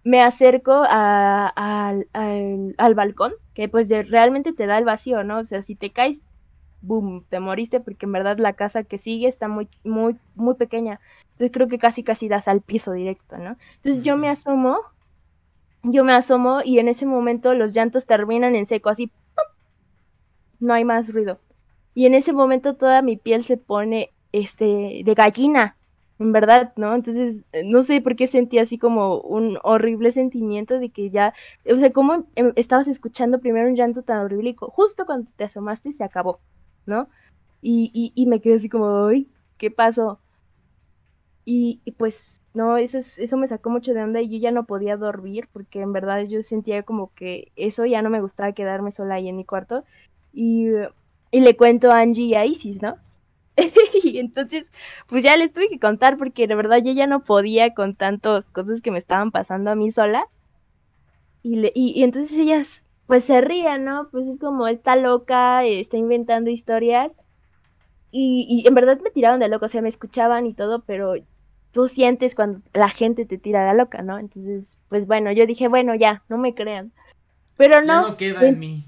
me acerco al, al, balcón, que pues realmente te da el vacío, ¿no? O sea, si te caes, boom, te moriste porque en verdad la casa que sigue está muy, muy, muy pequeña. Entonces creo que casi, casi das al piso directo, ¿no? Entonces yo me asomo, yo me asomo y en ese momento los llantos terminan en seco, así, no hay más ruido. Y en ese momento toda mi piel se pone, este, de gallina en verdad, ¿no? Entonces, eh, no sé por qué sentí así como un horrible sentimiento de que ya, o sea, como em, estabas escuchando primero un llanto tan horrible justo cuando te asomaste se acabó, ¿no? Y, y, y me quedé así como, uy, ¿qué pasó? Y, y, pues no, eso, eso me sacó mucho de onda y yo ya no podía dormir porque en verdad yo sentía como que eso ya no me gustaba quedarme sola ahí en mi cuarto. Y, y le cuento a Angie y a Isis, ¿no? y entonces, pues ya les tuve que contar porque de verdad yo ya no podía con tantas cosas que me estaban pasando a mí sola. Y, le, y, entonces ellas, pues se rían, ¿no? Pues es como, está loca, está inventando historias. Y, y en verdad me tiraron de loca, o sea, me escuchaban y todo, pero tú sientes cuando la gente te tira de loca, ¿no? Entonces, pues bueno, yo dije, bueno, ya, no me crean. Pero no. Ya no queda en mí.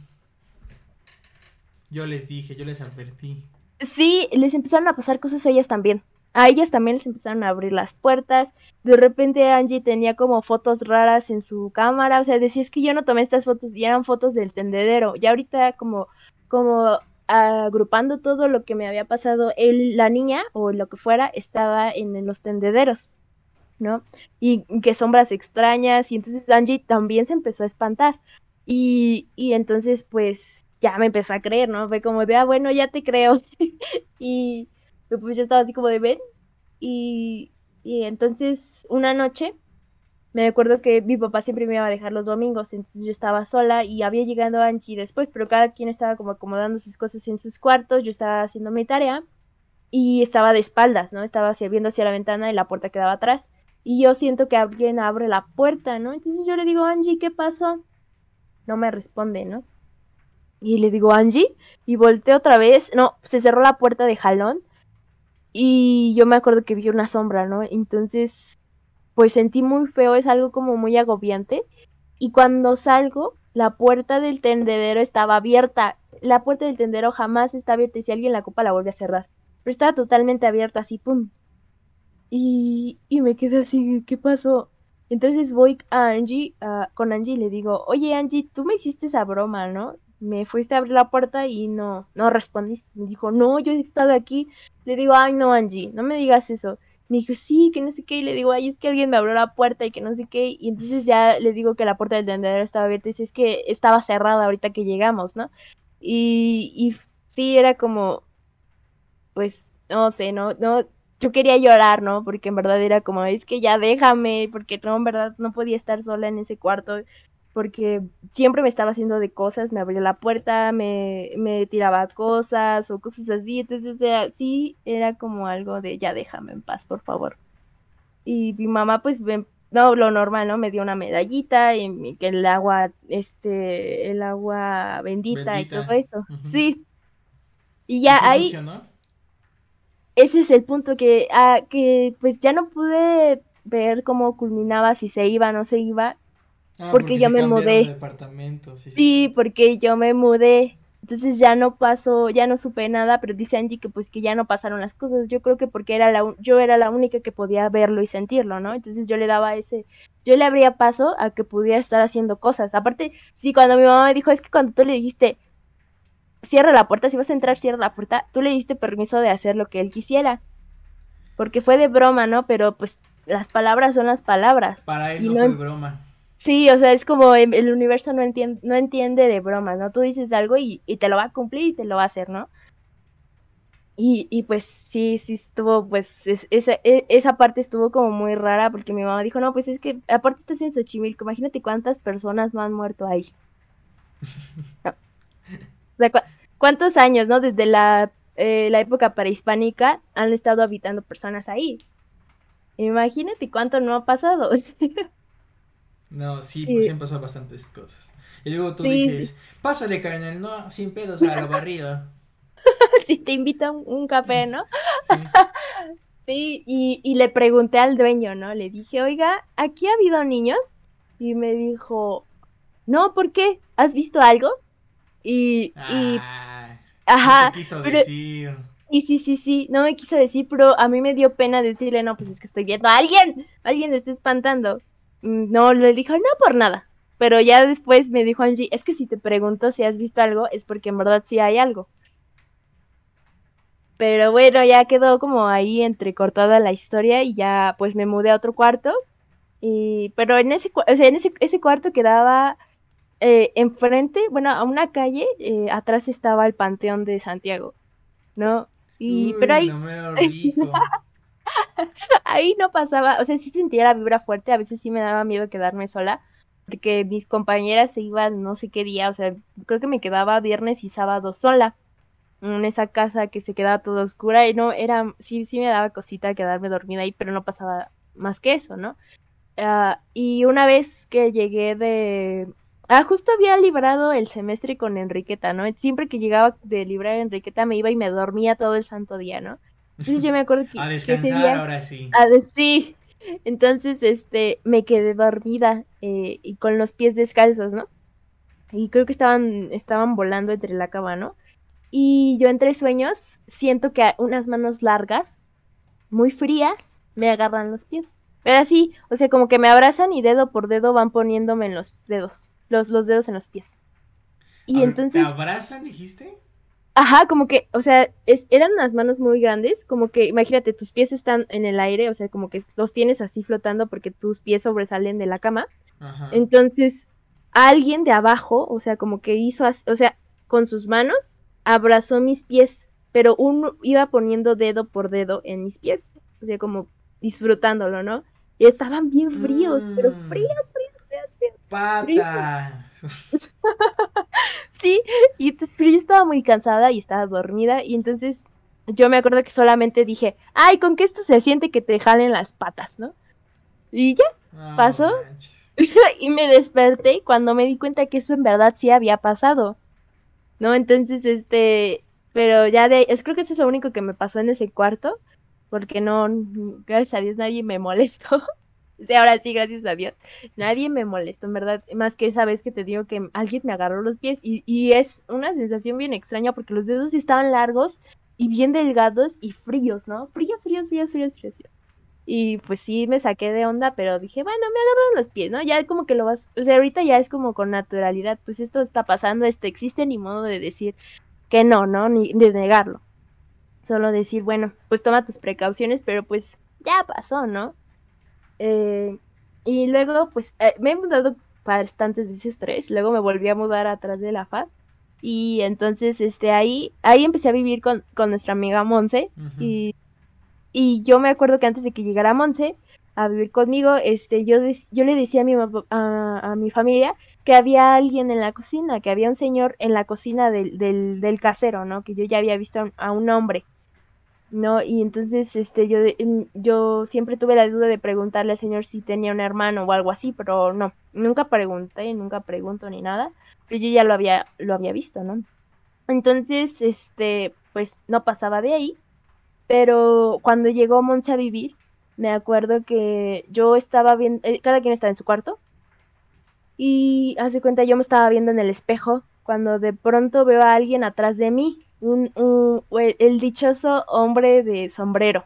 Yo les dije, yo les advertí. Sí, les empezaron a pasar cosas a ellas también. A ellas también les empezaron a abrir las puertas. De repente Angie tenía como fotos raras en su cámara. O sea, decía, es que yo no tomé estas fotos y eran fotos del tendedero. Y ahorita como, como agrupando todo lo que me había pasado, él, la niña o lo que fuera estaba en, los tendederos, ¿no? Y que sombras extrañas. Y entonces Angie también se empezó a espantar. Y, y entonces pues ya me empezó a creer, ¿no? Fue como de, ah, bueno, ya te creo. y pues yo estaba así como de, ven. Y, y entonces una noche me acuerdo que mi papá siempre me iba a dejar los domingos, entonces yo estaba sola y había llegado Angie después, pero cada quien estaba como acomodando sus cosas en sus cuartos, yo estaba haciendo mi tarea y estaba de espaldas, ¿no? Estaba viendo hacia la ventana y la puerta quedaba atrás. Y yo siento que alguien abre la puerta, ¿no? Entonces yo le digo, Angie, ¿qué pasó? No me responde, ¿no? Y le digo, Angie, y volteé otra vez. No, se cerró la puerta de jalón. Y yo me acuerdo que vi una sombra, ¿no? Entonces, pues sentí muy feo, es algo como muy agobiante. Y cuando salgo, la puerta del tendedero estaba abierta. La puerta del tendedero jamás está abierta y si alguien la copa la vuelve a cerrar. Pero estaba totalmente abierta, así, ¡pum! Y, y me quedé así, ¿qué pasó? Entonces voy a Angie, con Angie y le digo, oye Angie, tú me hiciste esa broma, ¿no? me fuiste a abrir la puerta y no, no respondiste. Me dijo, no, yo he estado aquí. Le digo, ay, no, Angie, no me digas eso. Me dijo, sí, que no sé qué. Y le digo, ay, es que alguien me abrió la puerta y que no sé qué. Y entonces ya le digo que la puerta del tendedero estaba abierta. Y dice, es que estaba cerrada ahorita que llegamos, ¿no? Y, y sí, era como, pues, no sé, no, no, yo quería llorar, ¿no? Porque en verdad era como, es que ya déjame, porque no, en verdad no podía estar sola en ese cuarto porque siempre me estaba haciendo de cosas, me abría la puerta, me, me tiraba cosas o cosas así, entonces sí era como algo de ya déjame en paz, por favor. Y mi mamá pues no lo normal, ¿no? Me dio una medallita y que el agua, este, el agua bendita, y todo eso. Sí. Y ya ahí... Ese es el punto que, ah, que pues ya no pude ver cómo culminaba, si se iba o no se iba, Ah, porque, yo me mudé. sí, porque yo me mudé. Entonces ya no pasó, ya no supe nada, pero dice Angie que pues que ya no pasaron las cosas. Yo creo que porque era la, yo era la única que podía verlo y sentirlo, ¿no? Entonces yo le daba ese, yo le abría paso a que pudiera estar haciendo cosas. Aparte, sí, cuando mi mamá me dijo, es que cuando tú le dijiste, cierra la puerta, si vas a entrar, cierra la puerta, tú le diste permiso de hacer lo que él quisiera. Porque fue de broma, ¿no? Pero pues las palabras son las palabras. Para él no fue broma. Sí, o sea, es como el, universo no entiende, no entiende de bromas, ¿no? Tú dices algo y, te lo va a cumplir y te lo va a hacer, ¿no? Y, y pues sí, sí estuvo, pues esa, e, esa parte estuvo como muy rara porque mi mamá dijo, no, pues es que aparte estás en Xochimilco, imagínate cuántas personas no han muerto ahí. O sea, ¿cuántos años, no? Desde la, eh, la época prehispánica han estado habitando personas ahí. Imagínate cuánto no ha pasado. No, sí, pues siempre pasan bastantes cosas. Y luego tú dices, pásale, carnal, no, sin pedos a la barriga. si te invitan un, café, ¿no? Sí. sí, y, y le pregunté al dueño, ¿no? Le dije, oiga, ¿aquí ha habido niños? Y me dijo, no, ¿por qué? ¿Has visto algo? Y, y ah, ajá. No te quiso decir. Y sí, sí, sí, no me quiso decir, pero a mí me dio pena decirle, no, pues es que estoy viendo a alguien, alguien le está espantando. No, le dijo, no por nada. Pero ya después me dijo Angie, es que si te pregunto si has visto algo, es porque en verdad sí hay algo. Pero bueno, ya quedó como ahí entrecortada la historia y ya pues me mudé a otro cuarto. Y, pero en ese, o sea, en ese, ese cuarto quedaba eh, enfrente, bueno, a una calle, eh, atrás estaba el Panteón de Santiago, ¿no? Y, pero ahí... ahí no pasaba, o sea, sí sentía la vibra fuerte, a veces sí me daba miedo quedarme sola, porque mis compañeras se iban no sé qué día, o sea, creo que me quedaba viernes y sábado sola en esa casa que se quedaba toda oscura y no, era, sí, sí me daba cosita quedarme dormida ahí, pero no pasaba más que eso, ¿no? Ah, y una vez que llegué de... Ah, justo había librado el semestre con Enriqueta, ¿no? Siempre que llegaba de librar a Enriqueta me iba y me dormía todo el santo día, ¿no? Entonces yo me acuerdo que, a descansar, ese día, ahora sí. A de, sí. Entonces, este, me quedé dormida eh, y con los pies descalzos, ¿no? Y creo que estaban, estaban volando entre la cama, ¿no? Y yo entre sueños siento que unas manos largas, muy frías, me agarran los pies. Pero así, o sea, como que me abrazan y dedo por dedo van poniéndome en los dedos, los, los dedos en los pies. Y entonces... ¿Te abrazan, dijiste? Ajá, como que, o sea, es, eran unas manos muy grandes, como que, imagínate, tus pies están en el aire, o sea, como que los tienes así flotando porque tus pies sobresalen de la cama. Ajá. Entonces, alguien de abajo, o sea, como que hizo, o sea, con sus manos, abrazó mis pies, pero uno iba poniendo dedo por dedo en mis pies, o sea, como disfrutándolo, ¿no? Y estaban bien fríos, pero mm. fríos, fríos. Patas. sí, y entonces yo estaba muy cansada y estaba dormida, y entonces yo me acuerdo que solamente dije, ay, con que esto se siente que te jalen las patas, ¿no? Y ya, pasó. y me desperté cuando me di cuenta que eso en verdad sí había pasado. ¿no? Entonces, este, pero ya de, es creo que eso es lo único que me pasó en ese cuarto, porque no, gracias a Dios nadie me molestó. ahora sí, gracias a Dios, nadie me molestó, en verdad, más que esa vez que te digo que alguien me agarró los pies y, y es una sensación bien extraña porque los dedos estaban largos y bien delgados y fríos, ¿no? Fríos, fríos, fríos, fríos, fríos. Y pues sí me saqué de onda, pero dije, bueno, me agarraron los pies, ¿no? Ya como que lo vas, o sea, ahorita ya es como con naturalidad, pues esto está pasando, esto existe, ni modo de decir que no, ¿no? Ni de negarlo. Solo decir, bueno, pues toma tus precauciones, pero pues ya pasó, ¿no? Eh, y luego, pues eh, me he mudado bastantes veces tres, luego me volví a mudar atrás de la FAD. Y entonces, este, ahí, ahí empecé a vivir con, con nuestra amiga Monse. Y y yo me acuerdo que antes de que llegara Monse a vivir conmigo, este, yo, yo le decía a mi, a, mi familia que había alguien en la cocina, que había un señor en la cocina del, del, del casero, ¿no? Que yo ya había visto a un, hombre, ¿no? Y entonces, este, yo, em, yo siempre tuve la duda de preguntarle al señor si tenía un hermano o algo así, pero no, nunca pregunté, nunca pregunto ni nada, pero yo ya lo había, lo había visto, ¿no? Entonces, este, pues no pasaba de ahí. Pero cuando llegó Monse a vivir, me acuerdo que yo estaba viendo, eh, cada quien estaba en su cuarto, y hace cuenta yo me estaba viendo en el espejo cuando de pronto veo a alguien atrás de mí, un, el, dichoso hombre de sombrero,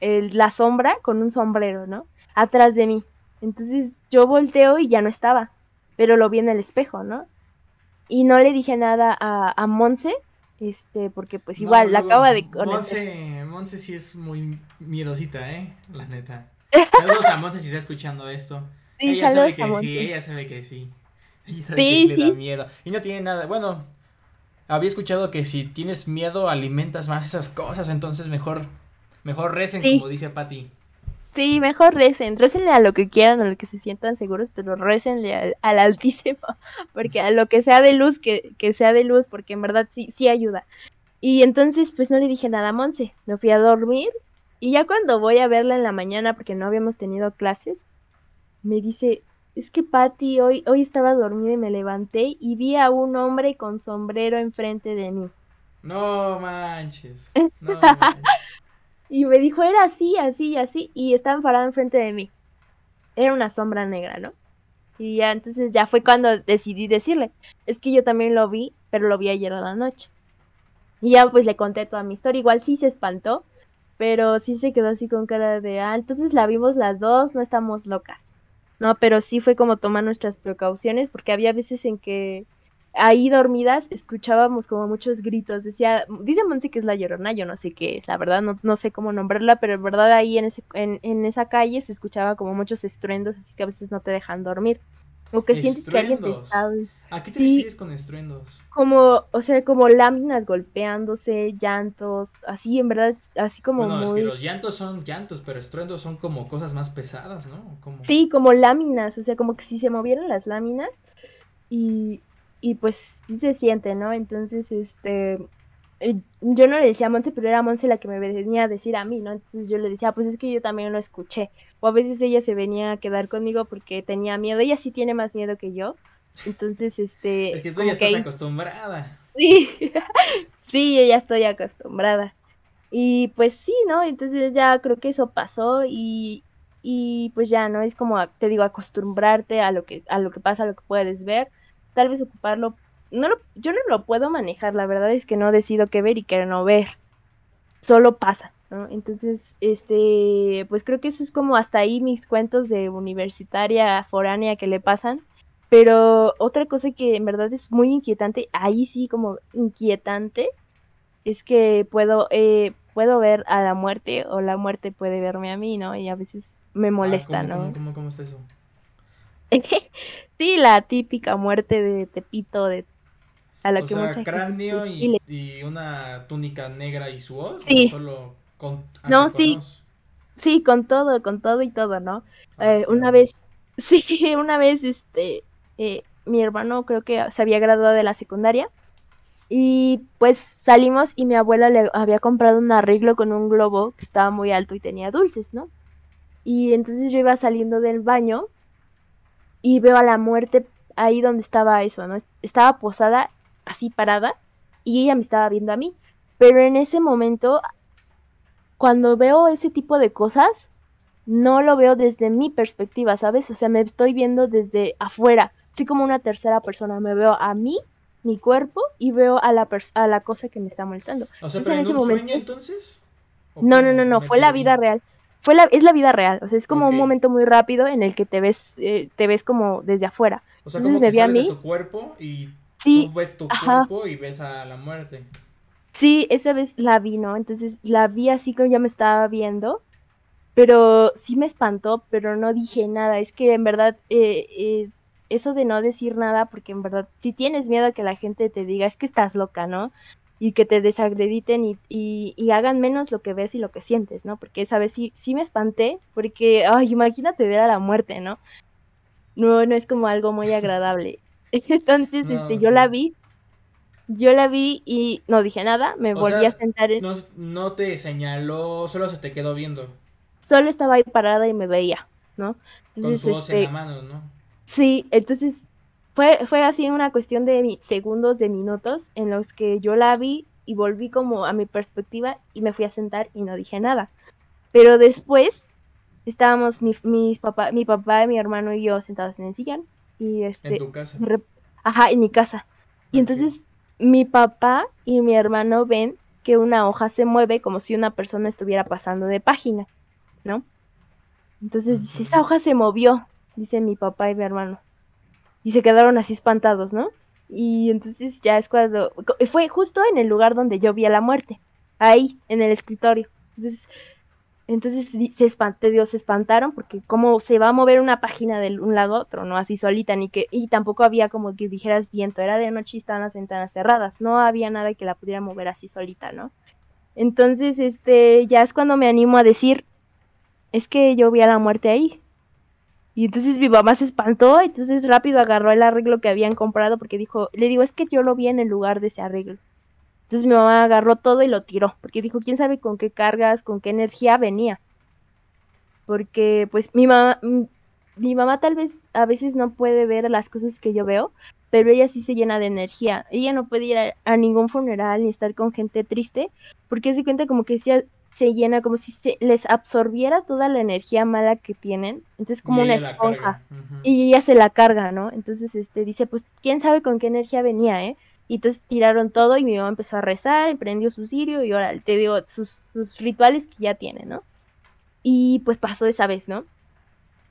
el, la sombra con un sombrero, ¿no? Atrás de mí. Entonces yo volteo y ya no estaba, pero lo vi en el espejo, ¿no? Y no le dije nada a, a Monse, este, porque pues igual, la acaba de conocer. Monse, sí es muy miedosita, ¿eh? La neta. Saludos a Monse si está escuchando esto. ella sabe que sí, ella sabe que sí. Ella sabe que sí, le da miedo. Y no tiene nada, bueno, había escuchado que si tienes miedo alimentas más esas cosas, entonces mejor, mejor recen como dice Patty. Sí, mejor recen, recenle a lo que quieran, a lo que se sientan seguros, pero recenle al, Altísimo, porque a lo que sea de luz, que, que, sea de luz, porque en verdad sí, sí ayuda. Y entonces, pues no le dije nada a Monse, me fui a dormir, y ya cuando voy a verla en la mañana, porque no habíamos tenido clases, me dice, es que Patty, hoy, hoy estaba dormida y me levanté y vi a un hombre con sombrero enfrente de mí. No manches. No manches. Y me dijo, era así, así, así, y estaba parado enfrente de mí. Era una sombra negra, ¿no? Y ya entonces ya fue cuando decidí decirle, es que yo también lo vi, pero lo vi ayer a la noche. Y ya pues le conté toda mi historia, igual sí se espantó, pero sí se quedó así con cara de, ah, entonces la vimos las dos, no estamos locas. No, pero sí fue como tomar nuestras precauciones, porque había veces en que ahí dormidas escuchábamos como muchos gritos. Decía, dice Monse que es la llorona, yo no sé qué es, la verdad, no, no sé cómo nombrarla, pero en verdad ahí en, ese, en, esa calle se escuchaba como muchos estruendos, así que a veces no te dejan dormir. O que sientes que alguien te está... ¿A qué te Sí. refieres con estruendos? Como, o sea, como láminas golpeándose, llantos, así en verdad, así como es muy... que los llantos son llantos, pero estruendos son como cosas más pesadas, ¿no? Como... Sí, como láminas, o sea, como que si se movieran las láminas y, y pues sí se siente, ¿no? Entonces, este, yo no le decía a Monse, pero era Monse la que me venía a decir a mí, ¿no? Entonces yo le decía, pues es que yo también lo escuché. O a veces ella se venía a quedar conmigo porque tenía miedo. Ella sí tiene más miedo que yo. Entonces, este... Es que tú ya estás acostumbrada. Sí, sí, yo ya estoy acostumbrada. Y pues sí, ¿no? Entonces ya creo que eso pasó y, y pues ya, ¿no? Es como, te digo, acostumbrarte a lo que, a lo que pasa, a lo que puedes ver. Tal vez ocuparlo. No lo, yo no lo puedo manejar, la verdad es que no decido qué ver y qué no ver. Solo pasa, ¿no? Entonces, este, pues creo que eso es como hasta ahí mis cuentos de universitaria foránea que le pasan. Pero otra cosa que en verdad es muy inquietante, ahí sí como inquietante, es que puedo, eh, puedo ver a la muerte o la muerte puede verme a mí, ¿no? Y a veces me molesta, Ah, ¿cómo, ¿no? ¿cómo, cómo, cómo está eso? sí, la típica muerte de Tepito, de a la o que sea, mucha cráneo y, le- y una túnica negra y su voz. Sí. ¿O solo con, No, sí. Sí, con todo, con todo y todo, ¿no? Ah, Eh, una vez, sí, una vez, este, eh, mi hermano creo que se había graduado de la secundaria y pues salimos y mi abuela le había comprado un arreglo con un globo que estaba muy alto y tenía dulces, ¿no? Y entonces yo iba saliendo del baño y veo a la muerte ahí donde estaba eso, ¿no? Estaba posada así parada y ella me estaba viendo a mí. Pero en ese momento, cuando veo ese tipo de cosas, no lo veo desde mi perspectiva, ¿sabes? O sea, me estoy viendo desde afuera. Soy como una tercera persona. Me veo a mí, mi cuerpo, y veo a la, a la cosa que me está molestando. O sea, Entonces, pero en en ese un momento- sueño entonces? ¿O No, no, no, no, fue la vida real. Fue la, es la vida real. O sea, es como un momento muy rápido en el que te ves, eh, te ves como desde afuera. O sea, Entonces como me que vi a mí. tu cuerpo y Sí, tú ves tu ajá. cuerpo y ves a la muerte. Sí, esa vez la vi, ¿no? Entonces la vi así como ya me estaba viendo, pero sí me espantó, pero no dije nada. Es que en verdad, eh, eh, eso de no decir nada, porque en verdad, si tienes miedo a que la gente te diga, es que estás loca, ¿no? Y que te desacrediten y, y, y hagan menos lo que ves y lo que sientes, ¿no? Porque esa vez sí, sí me espanté, porque, ay, imagínate ver a la muerte, ¿no? No, no es como algo muy agradable. Entonces, No, este, yo la vi, yo la vi y no dije nada, me O volví sea, a sentar en... No, no te señaló, solo se te quedó viendo. Solo estaba ahí parada y me veía, ¿no? Con Entonces, su voz en este, la mano, ¿no? sí, entonces fue, fue así una cuestión de segundos, de minutos, en los que yo la vi y volví como a mi perspectiva y me fui a sentar y no dije nada. Pero después estábamos mi, mis papá, mi papá, mi hermano y yo sentados en el sillón y este, En tu casa. ajá, en mi casa. Y entonces mi papá y mi hermano ven que una hoja se mueve como si una persona estuviera pasando de página, ¿no? Entonces dice, esa hoja se movió, dice mi papá y mi hermano. Y se quedaron así espantados, ¿no? Y entonces ya es cuando... Fue justo en el lugar donde yo vi a la muerte, ahí, en el escritorio. Entonces, entonces se, espan- te digo, se espantaron porque cómo se va a mover una página de un lado a otro, ¿no? Así solita, ni que, y tampoco había como que dijeras viento, era de noche y estaban las ventanas cerradas, no había nada que la pudiera mover así solita, ¿no? Entonces, este, ya es cuando me animo a decir, es que yo vi a la muerte ahí. Y entonces mi mamá se espantó, entonces rápido agarró el arreglo que habían comprado porque dijo, le digo, es que yo lo vi en el lugar de ese arreglo. Entonces mi mamá agarró todo y lo tiró, porque dijo, quién sabe con qué cargas, con qué energía venía. Porque pues mi mamá, mm, mi mamá tal vez a veces no puede ver las cosas que yo veo, pero ella sí se llena de energía. Ella no puede ir a, a ningún funeral ni estar con gente triste, porque se cuenta como que se, se llena, como si se les absorbiera toda la energía mala que tienen. Entonces como una esponja y ella se la carga, ¿no? Entonces, este, dice, pues, quién sabe con qué energía venía, ¿eh? Y entonces tiraron todo y mi mamá empezó a rezar, y prendió su cirio y ahora te digo, sus, sus rituales que ya tiene, ¿no? Y pues pasó esa vez, ¿no?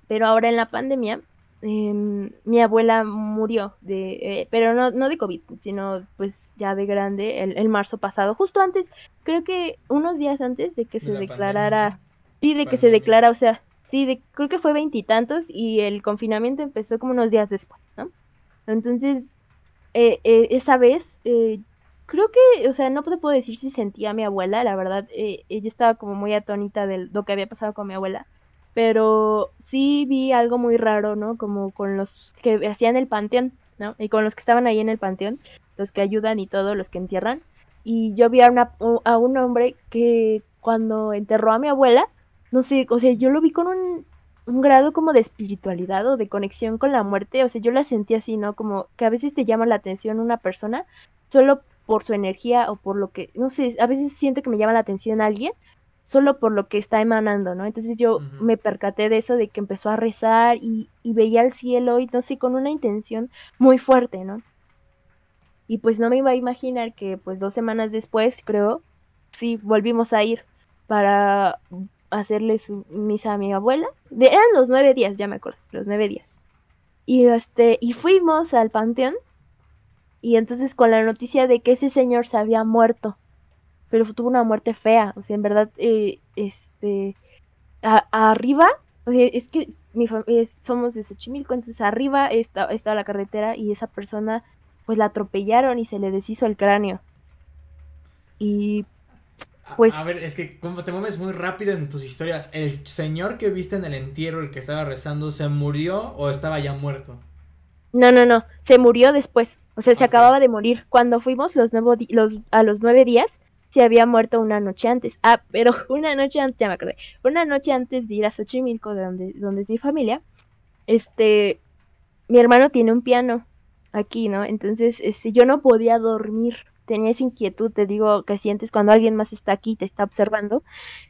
Pero ahora en la pandemia, em, mi abuela murió, de, eh, pero no, no de COVID, sino pues ya de grande, el, el marzo pasado, justo antes, creo que unos días antes de que se la declarara, pandemia. sí, de que se Pandemia. declara, o sea, Sí, de, creo que fue veintitantos y, el confinamiento empezó como unos días después, ¿no? Entonces, eh, eh, esa vez, eh, creo que, o sea, no te puedo decir si sentía a mi abuela, la verdad, ella estaba como muy atónita de lo que había pasado con mi abuela, pero sí vi algo muy raro, ¿no? Como con los que hacían el panteón, ¿no? Y con los que estaban ahí en el panteón, los que ayudan y todo, los que entierran. Y yo vi a, una, a un hombre que cuando enterró a mi abuela, no sé, o sea, yo lo vi con un, un grado como de espiritualidad o de conexión con la muerte, o sea, yo la sentí así, ¿no? Como que a veces te llama la atención una persona solo por su energía o por lo que, no sé, a veces siento que me llama la atención alguien solo por lo que está emanando, ¿no? Entonces yo me percaté de eso, de que empezó a rezar y, y veía el cielo y no sé, con una intención muy fuerte, ¿no? Y pues no me iba a imaginar que pues dos semanas después, creo, sí, volvimos a ir para hacerle su misa a mi abuela. De, eran los nueve días, ya me acuerdo, los nueve días. Y este, y fuimos al panteón. Y entonces con la noticia de que ese señor se había muerto. Pero tuvo una muerte fea. O sea, en verdad, eh, este. arriba. O sea, es que mi somos de Xochimilco. Entonces arriba estaba está la carretera. Y esa persona, pues la atropellaron y se le deshizo el cráneo. Y pues, a ver, es que como te mueves muy rápido en tus historias, ¿el señor que viste en el entierro, el que estaba rezando, se murió o estaba ya muerto? No, no, no, se murió después, o sea, se acababa de morir. Cuando fuimos los, nuevo los a los nueve días, se había muerto una noche antes. Ah, pero una noche antes, ya me acordé, una noche antes de ir a Xochimilco, de donde, donde es mi familia, este, mi hermano tiene un piano aquí, ¿no? Entonces, este, yo no podía dormir tenía esa inquietud, te digo, que sientes cuando alguien más está aquí, te está observando.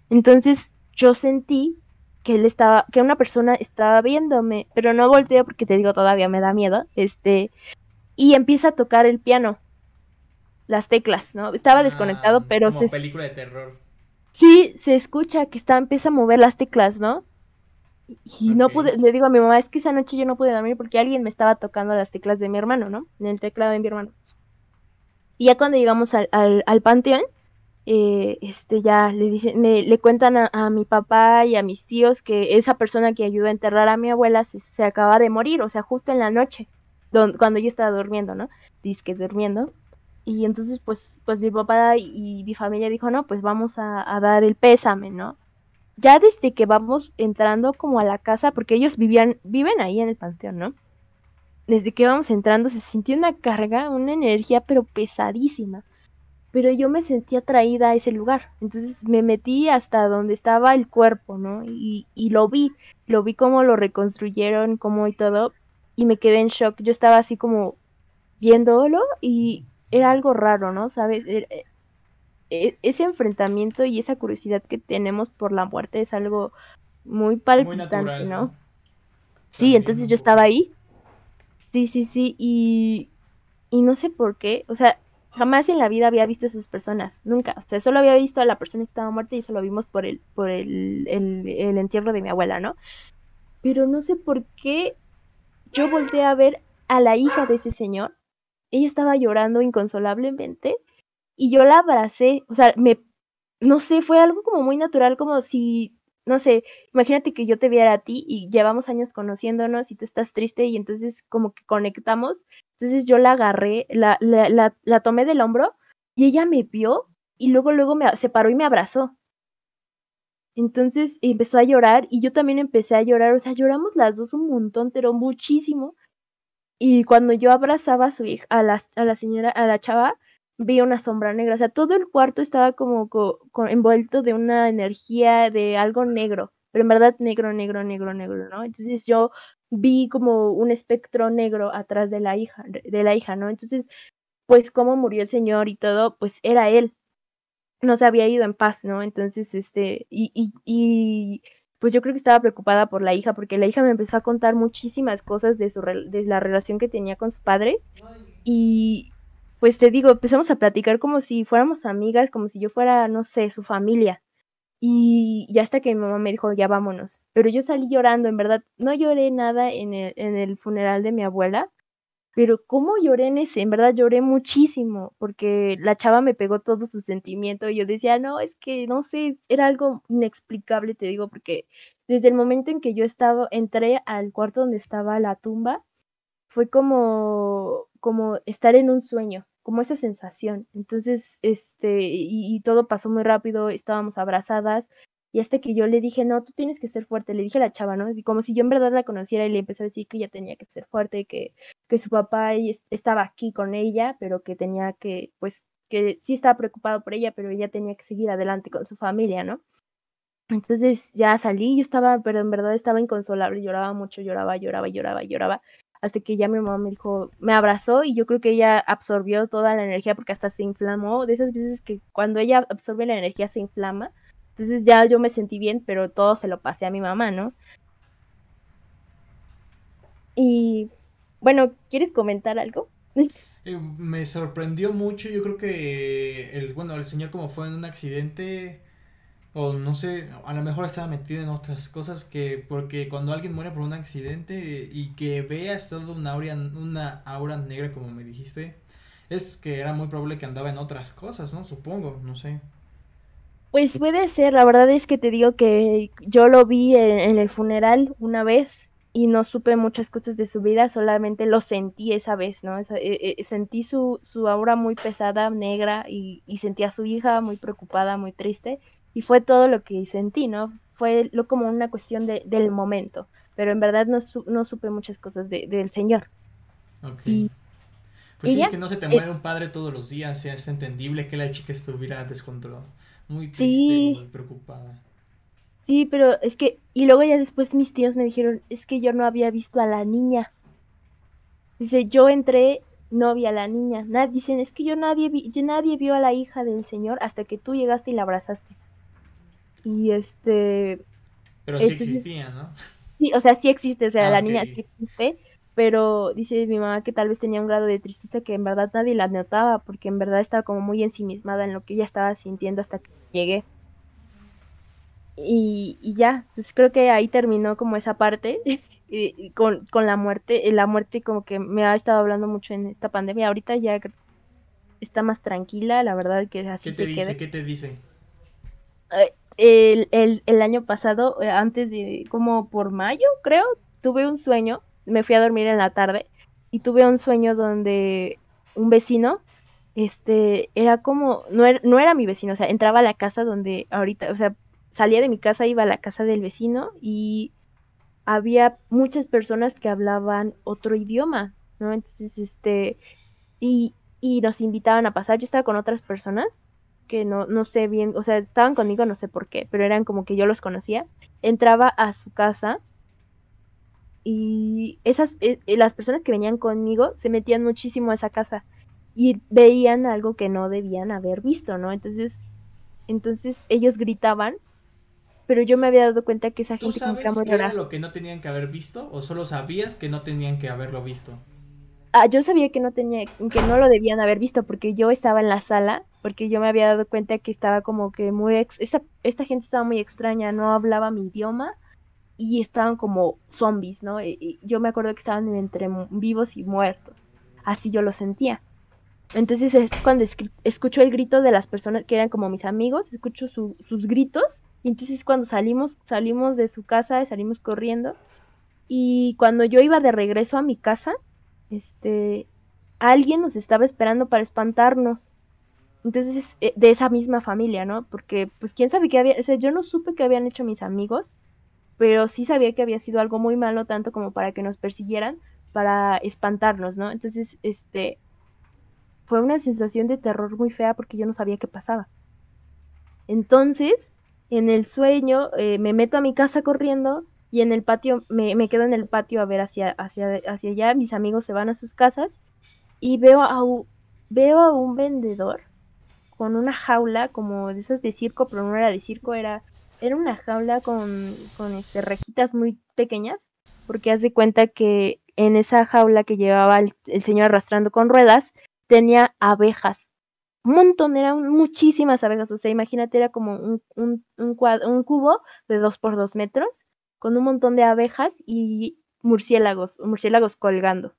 Entonces yo sentí que él estaba, que una persona estaba viéndome, pero no volteo porque te digo, todavía me da miedo, este, y empieza a tocar el piano, las teclas, ¿no? Estaba ah, desconectado, pero como película de terror. Sí, se escucha que está, empieza a mover las teclas, ¿no? Y no pude, le digo a mi mamá, es que esa noche yo no pude dormir porque alguien me estaba tocando las teclas de mi hermano, ¿no? En el teclado de mi hermano. Y ya cuando llegamos al, al, panteón, eh, este ya le dicen, me, le cuentan a, mi papá y a mis tíos que esa persona que ayudó a enterrar a mi abuela se, se acaba de morir, o sea, justo en la noche, cuando yo estaba durmiendo, ¿no? Dice que durmiendo. Y entonces, pues, pues mi papá y, mi familia dijo, no, pues vamos a, a, dar el pésame, ¿no? Ya desde que vamos entrando como a la casa, porque ellos vivían, viven ahí en el panteón, ¿no? Desde que íbamos entrando se sintió una carga, una energía, pero pesadísima. Pero yo me sentí atraída a ese lugar. Entonces me metí hasta donde estaba el cuerpo, ¿no? Y, y lo vi, lo vi cómo lo reconstruyeron, cómo y todo. Y me quedé en shock. Yo estaba así como viéndolo y era algo raro, ¿no? ¿Sabes? E, e, ese enfrentamiento y esa curiosidad que tenemos por la muerte es algo muy palpitante, ¿no? Sí, entonces yo estaba ahí Sí, sí, sí, y, y no sé por qué, o sea, jamás en la vida había visto a esas personas, nunca, o sea, solo había visto a la persona que estaba muerta y eso lo vimos por el, por el, el, el entierro de mi abuela, ¿no? Pero no sé por qué yo volteé a ver a la hija de ese señor, ella estaba llorando inconsolablemente y yo la abracé, o sea, me, no sé, fue algo como muy natural, como si no sé, imagínate que yo te viera a ti y llevamos años conociéndonos y tú estás triste y entonces como que conectamos. Entonces yo la agarré, la, la, la, tomé del hombro y ella me vio y luego, luego me se paró y me abrazó. Entonces empezó a llorar y yo también empecé a llorar, o sea, lloramos las dos un montón, pero muchísimo. Y cuando yo abrazaba a su hija, a la, a la señora, a la chava, vi una sombra negra, o sea, todo el cuarto estaba como envuelto de una energía de algo negro, pero en verdad negro, negro, negro, negro, ¿no? Entonces yo vi como un espectro negro atrás de la hija, de la hija, ¿no? Entonces, pues cómo murió el señor y todo, pues era él. No se había ido en paz, ¿no? Entonces, este, y, y, y pues yo creo que estaba preocupada por la hija, porque la hija me empezó a contar muchísimas cosas de su de la relación que tenía con su padre. Y, pues te digo, empezamos a platicar como si fuéramos amigas, como si yo fuera, no sé, su familia. Y ya hasta que mi mamá me dijo, ya vámonos. Pero yo salí llorando, en verdad, no lloré nada en el, en el funeral de mi abuela, pero cómo lloré en ese, en verdad lloré muchísimo, porque la chava me pegó todo su sentimiento y yo decía, no, es que no sé, era algo inexplicable, te digo, porque desde el momento en que yo estaba, entré al cuarto donde estaba la tumba, fue como, como estar en un sueño, como esa sensación. Entonces, este, y, todo pasó muy rápido, estábamos abrazadas, y hasta que yo le dije, no, tú tienes que ser fuerte, le dije a la chava, ¿no? Y como si yo en verdad la conociera y le empecé a decir que ella tenía que ser fuerte, que, que su papá estaba aquí con ella, pero que tenía que, pues, que sí estaba preocupado por ella, pero ella tenía que seguir adelante con su familia, ¿no? Entonces ya salí, yo estaba, pero en verdad estaba inconsolable, lloraba mucho, lloraba, lloraba, lloraba, lloraba, hasta que ya mi mamá me dijo, me abrazó y yo creo que ella absorbió toda la energía porque hasta se inflamó, de esas veces que cuando ella absorbe la energía se inflama, entonces ya yo me sentí bien, pero todo se lo pasé a mi mamá, ¿no? Y bueno, ¿quieres comentar algo? Eh, me sorprendió mucho, yo creo que el, bueno, el señor como fue en un accidente, o no sé, a lo mejor estaba metido en otras cosas que, porque cuando alguien muere por un accidente y que veas todo una aura, una aura negra como me dijiste, es que era muy probable que andaba en otras cosas, ¿no? Supongo, no sé. Pues puede ser, la verdad es que te digo que yo lo vi en, el funeral una vez y no supe muchas cosas de su vida, solamente lo sentí esa vez, ¿no? Eh, eh, sentí su, su aura muy pesada, negra, y, y, sentí a su hija muy preocupada, muy triste, y fue todo lo que sentí, ¿no? Fue lo como una cuestión de, del momento, pero en verdad no, no supe muchas cosas de, del Señor. Ok. pues sí, es que no se te muere un padre todos los días, es entendible que la chica estuviera descontrolada muy triste y muy preocupada. Sí, pero es que, y luego ya después mis tíos me dijeron, es que yo no había visto a la niña. Dice, yo entré, no vi a la niña. Nad dicen, es que yo nadie, vi, yo nadie vio a la hija del señor hasta que tú llegaste y la abrazaste. Y este... Pero sí existía, ¿no? Sí, o sea, sí existe, o sea, ah, la niña sí existe, pero dice mi mamá que tal vez tenía un grado de tristeza que en verdad nadie la notaba, porque en verdad estaba como muy ensimismada en lo que ella estaba sintiendo hasta que llegué. Y, y ya, pues creo que ahí terminó como esa parte y, con, con, la muerte, la muerte como que me ha estado hablando mucho en esta pandemia, ahorita ya está más tranquila, la verdad que así ¿Qué te dice? ¿Qué te dice? El, el, el año pasado, eh, antes de, como por mayo, creo, tuve un sueño me fui a dormir en la tarde y tuve un sueño donde un vecino, este, era como, no era, no era mi vecino, o sea, entraba a la casa donde ahorita, o sea, salía de mi casa, iba a la casa del vecino y había muchas personas que hablaban otro idioma, ¿no? Entonces, este, y, y nos invitaban a pasar, yo estaba con otras personas que no, no sé bien, o sea, estaban conmigo, no sé por qué, pero eran como que yo los conocía, entraba a su casa y esas eh, eh, las personas que venían conmigo se metían muchísimo a esa casa y veían algo que no debían haber visto, ¿no? Entonces, entonces ellos gritaban, pero yo me había dado cuenta que esa gente ¿Tú sabes qué era lo que no tenían que haber visto o solo sabías que no tenían que haberlo visto? Ah, yo sabía que no tenía que no lo debían haber visto porque yo estaba en la sala, porque yo me había dado cuenta que estaba como que muy esta, esta gente estaba muy extraña, no hablaba mi idioma y estaban como zombies, ¿no? Y yo me acuerdo que estaban entre vivos y muertos. Así yo lo sentía. Entonces es cuando escucho el grito de las personas que eran como mis amigos, escucho sus gritos, y entonces cuando salimos, salimos de su casa, salimos corriendo, y cuando yo iba de regreso a mi casa, este, alguien nos estaba esperando para espantarnos. Entonces, eh, de esa misma familia, ¿no? Porque, pues, quién sabe qué había, o sea, yo no supe qué habían hecho mis amigos, pero sí sabía que había sido algo muy malo, tanto como para que nos persiguieran, para espantarnos, ¿no? Entonces, este, fue una sensación de terror muy fea porque yo no sabía qué pasaba. Entonces, en el sueño, eh, me meto a mi casa corriendo y en el patio, me, me, quedo en el patio a ver hacia, hacia, hacia allá, mis amigos se van a sus casas y veo a, veo a un vendedor con una jaula como de esas de circo, pero no era de circo, era era una jaula con, con este, rejitas muy pequeñas, porque haz de cuenta que en esa jaula que llevaba el, señor arrastrando con ruedas, tenía abejas. Un montón, eran muchísimas abejas. O sea, imagínate, era como un, un, un, un cubo de dos por dos metros, con un montón de abejas y murciélagos, murciélagos colgando.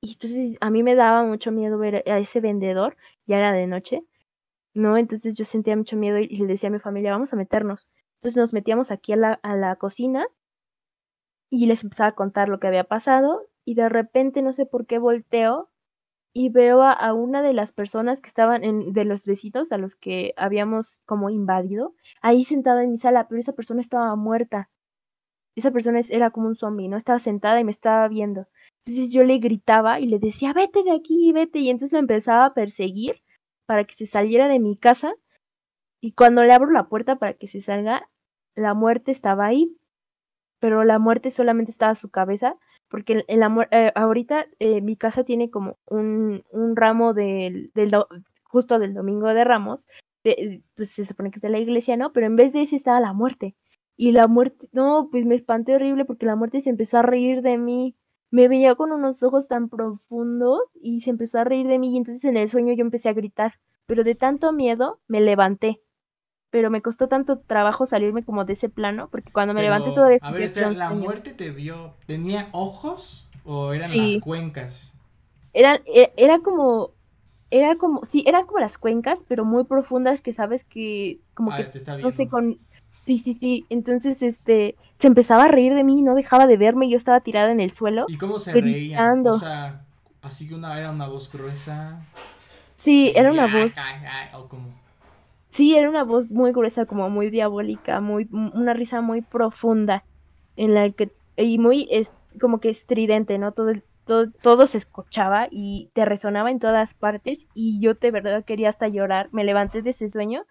Y entonces a mí me daba mucho miedo ver a ese vendedor, ya era de noche, ¿no? Entonces yo sentía mucho miedo y, le decía a mi familia, vamos a meternos. Entonces nos metíamos aquí a la, a la cocina y les empezaba a contar lo que había pasado y de repente no sé por qué volteo y veo a, una de las personas que estaban en, de los vecinos a los que habíamos como invadido, ahí sentada en mi sala, pero esa persona estaba muerta. Esa persona era como un zombie, ¿no? Estaba sentada y me estaba viendo. Entonces yo le gritaba y le decía, vete de aquí, vete. Y entonces lo empezaba a perseguir para que se saliera de mi casa. Y cuando le abro la puerta para que se salga, la muerte estaba ahí. Pero la muerte solamente estaba a su cabeza porque el, amor, eh, ahorita eh, mi casa tiene como un, un ramo del, del justo del domingo de Ramos, pues se supone que es de la iglesia, ¿no? Pero en vez de ese estaba la muerte. Y la muerte, no, pues me espanté horrible porque la muerte se empezó a reír de mí. Me veía con unos ojos tan profundos y se empezó a reír de mí y entonces en el sueño yo empecé a gritar. Pero de tanto miedo me levanté pero me costó tanto trabajo salirme como de ese plano, porque cuando me levanté todavía... A ver, espera, ¿la muerte te vio? ¿Tenía ojos o eran las cuencas? Era, e, era como... Era como, sí, eran como las cuencas, pero muy profundas que sabes que como ah, que, te está no sé, con... Sí, sí, sí, entonces, este, se empezaba a reír de mí, no dejaba de verme, yo estaba tirada en el suelo. ¿Y cómo se reía? O sea, así que una, era una voz gruesa. Sí, era una voz... o como... Sí, era una voz muy gruesa, como muy diabólica, muy una risa muy profunda, en la que y muy es, como que estridente, ¿no? Todo, todo, todo se escuchaba y te resonaba en todas partes y yo de verdad quería hasta llorar. Me levanté de ese sueño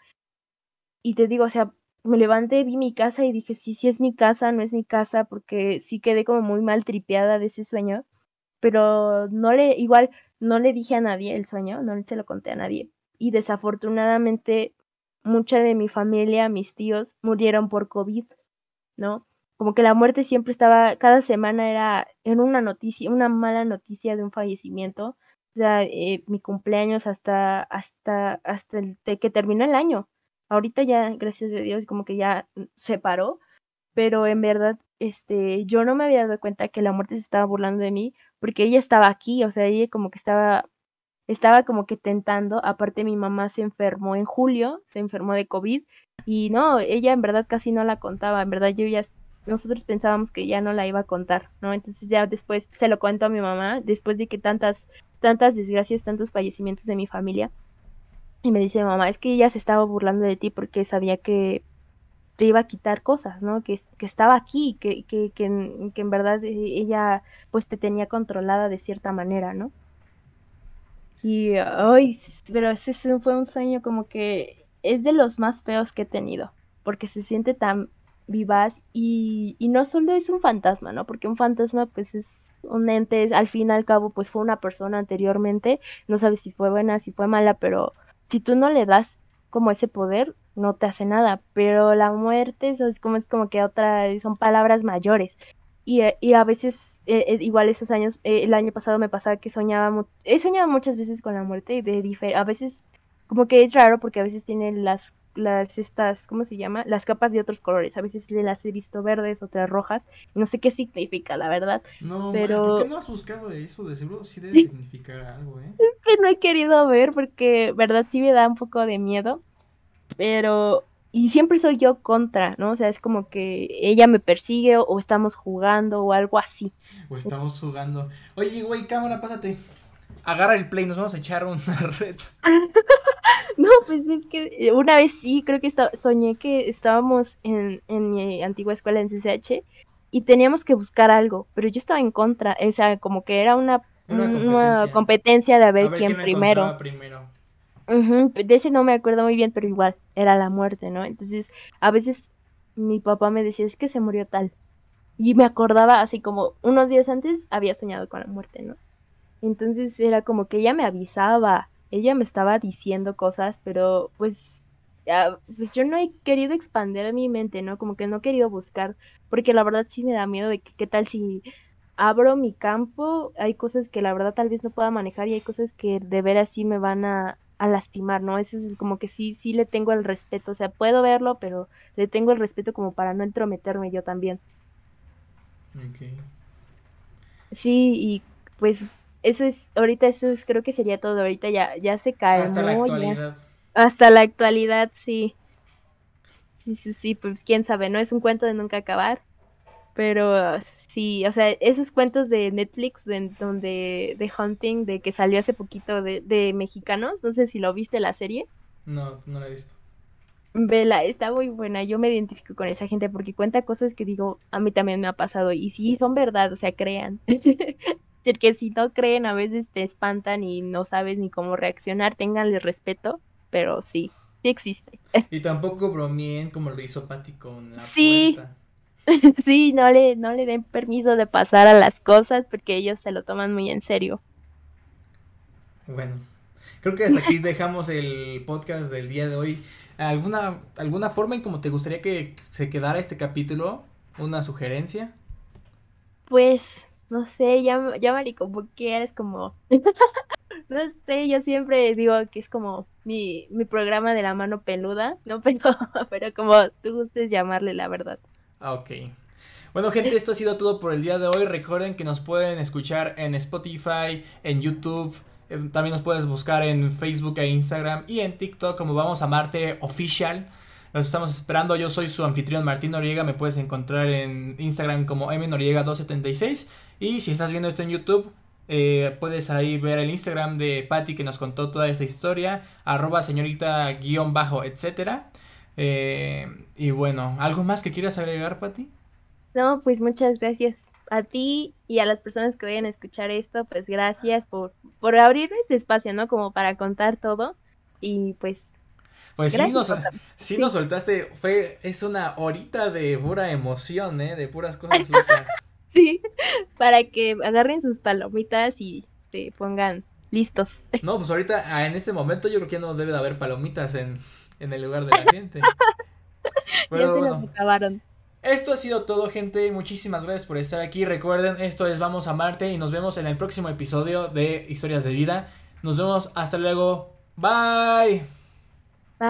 y te digo, o sea, me levanté, vi mi casa y dije, sí, sí es mi casa, no es mi casa, porque sí quedé como muy mal tripeada de ese sueño, pero no le, igual, no le dije a nadie el sueño, no se lo conté a nadie. Y desafortunadamente mucha de mi familia, mis tíos, murieron por COVID, ¿no? Como que la muerte siempre estaba, cada semana era en una noticia, una mala noticia de un fallecimiento. O sea, eh, mi cumpleaños hasta, hasta, hasta el que terminó el año. Ahorita ya, gracias a Dios, como que ya se paró, pero en verdad, este, yo no me había dado cuenta que la muerte se estaba burlando de mí, porque ella estaba aquí, o sea, ella como que estaba estaba como que tentando, aparte mi mamá se enfermó en julio, se enfermó de COVID y no, ella en verdad casi no la contaba, en verdad yo ya, nosotros pensábamos que ya no la iba a contar, ¿no? Entonces ya después se lo cuento a mi mamá, después de que tantas, tantas desgracias, tantos fallecimientos de mi familia, y me dice mamá, es que ella se estaba burlando de ti porque sabía que te iba a quitar cosas, ¿no? Que, que estaba aquí, que, que, que, que en verdad eh, ella pues te tenía controlada de cierta manera, ¿no? Y, ay, pero ese fue un sueño como que es de los más feos que he tenido, porque se siente tan vivaz y, y no solo es un fantasma, ¿no? Porque un fantasma pues es un ente, al fin y al cabo pues fue una persona anteriormente, no sabes si fue buena, si fue mala, pero si tú no le das como ese poder, no te hace nada, pero la muerte es como, es como que otra, son palabras mayores. Y, y a veces eh, eh, igual esos años, eh, el año pasado me pasaba que soñaba, he soñado muchas veces con la muerte, de a veces como que es raro porque a veces tiene las, las estas, ¿cómo se llama? Las capas de otros colores, a veces las he visto verdes, otras rojas, no sé qué significa, la verdad. No, pero... ¿por qué no has buscado eso? De seguro sí debe significar algo, ¿eh? Es que no he querido ver porque, verdad, sí me da un poco de miedo, pero y siempre soy yo contra, ¿no? O sea, es como que ella me persigue o, estamos jugando o algo así. O estamos jugando. Oye, güey, cámara, pásate. Agarra el play, nos vamos a echar una red. no, pues es que una vez sí, creo que soñé que estábamos en, en mi antigua escuela en CCH y teníamos que buscar algo, pero yo estaba en contra, o sea, como que era una, una, competencia. de a ver, quién, primero. primero. De ese no me acuerdo muy bien, pero igual, era la muerte, ¿no? Entonces, a veces mi papá me decía, es que se murió tal. Y me acordaba así como unos días antes había soñado con la muerte, ¿no? Entonces era como que ella me avisaba, ella me estaba diciendo cosas, pero pues, pues yo no he querido expandir mi mente, ¿no? Como que no he querido buscar, porque la verdad sí me da miedo de que qué tal si abro mi campo, hay cosas que la verdad tal vez no pueda manejar y hay cosas que de veras sí me van a, a lastimar, ¿no? Eso es como que sí, sí le tengo el respeto, o sea, puedo verlo, pero le tengo el respeto como para no entrometerme yo también. Ok. Sí, y pues eso es, ahorita eso es, creo que sería todo, ahorita ya, ya se cae. Hasta la actualidad. hasta la actualidad, sí. sí, sí, sí, pues quién sabe, ¿no? Es un cuento de nunca acabar. Pero sí, o sea, esos cuentos de Netflix de, donde de Hunting, de que salió hace poquito de, de mexicanos, no sé si lo viste la serie. No, no la he visto. Vela, está muy buena. Yo me identifico con esa gente porque cuenta cosas que digo, a mí también me ha pasado. Y sí, son verdad, o sea, crean. Porque si no creen, a veces te espantan y no sabes ni cómo reaccionar. Ténganle respeto, pero sí, sí existe. Y tampoco bromeen como lo hizo Patty con la sí. puerta. sí, no le, no le den permiso de pasar a las cosas porque ellos se lo toman muy en serio. Bueno, creo que hasta aquí dejamos el podcast del día de hoy. ¿Alguna, alguna forma en cómo te gustaría que se quedara este capítulo? ¿Una sugerencia? Pues, no sé, llámale como quieras, como... no sé, yo siempre digo que es como mi, mi programa de la mano peluda, no, pero, pero como tú gustes llamarle, la verdad. Ah, ok. Bueno, gente, esto ha sido todo por el día de hoy. Recuerden que nos pueden escuchar en Spotify, en YouTube. Eh, también nos puedes buscar en Facebook e Instagram y en TikTok como Vamos a Marte Official. Los estamos esperando. Yo soy su anfitrión Martín Noriega. Me puedes encontrar en Instagram como mnoriega276. Y si estás viendo esto en YouTube, eh, puedes ahí ver el Instagram de Patty que nos contó toda esta historia. Arroba señorita guion bajo, etcétera. Eh, y bueno, ¿algo más que quieras agregar, Pati? No, pues muchas gracias a ti y a las personas que vayan a escuchar esto, pues gracias por, por abrir este espacio, ¿no? Como para contar todo y pues... Pues sí nos, sí, nos soltaste, fue, es una horita de pura emoción, ¿eh? De puras cosas locas. sí, para que agarren sus palomitas y se pongan listos. No, pues ahorita, ah, en este momento yo creo que no debe de haber palomitas en, en el lugar de la gente. ya se bueno, acabaron. Esto ha sido todo, gente. Muchísimas gracias por estar aquí. Recuerden, esto es Vamos a Marte y nos vemos en el próximo episodio de Historias de Vida. Nos vemos hasta luego. Bye.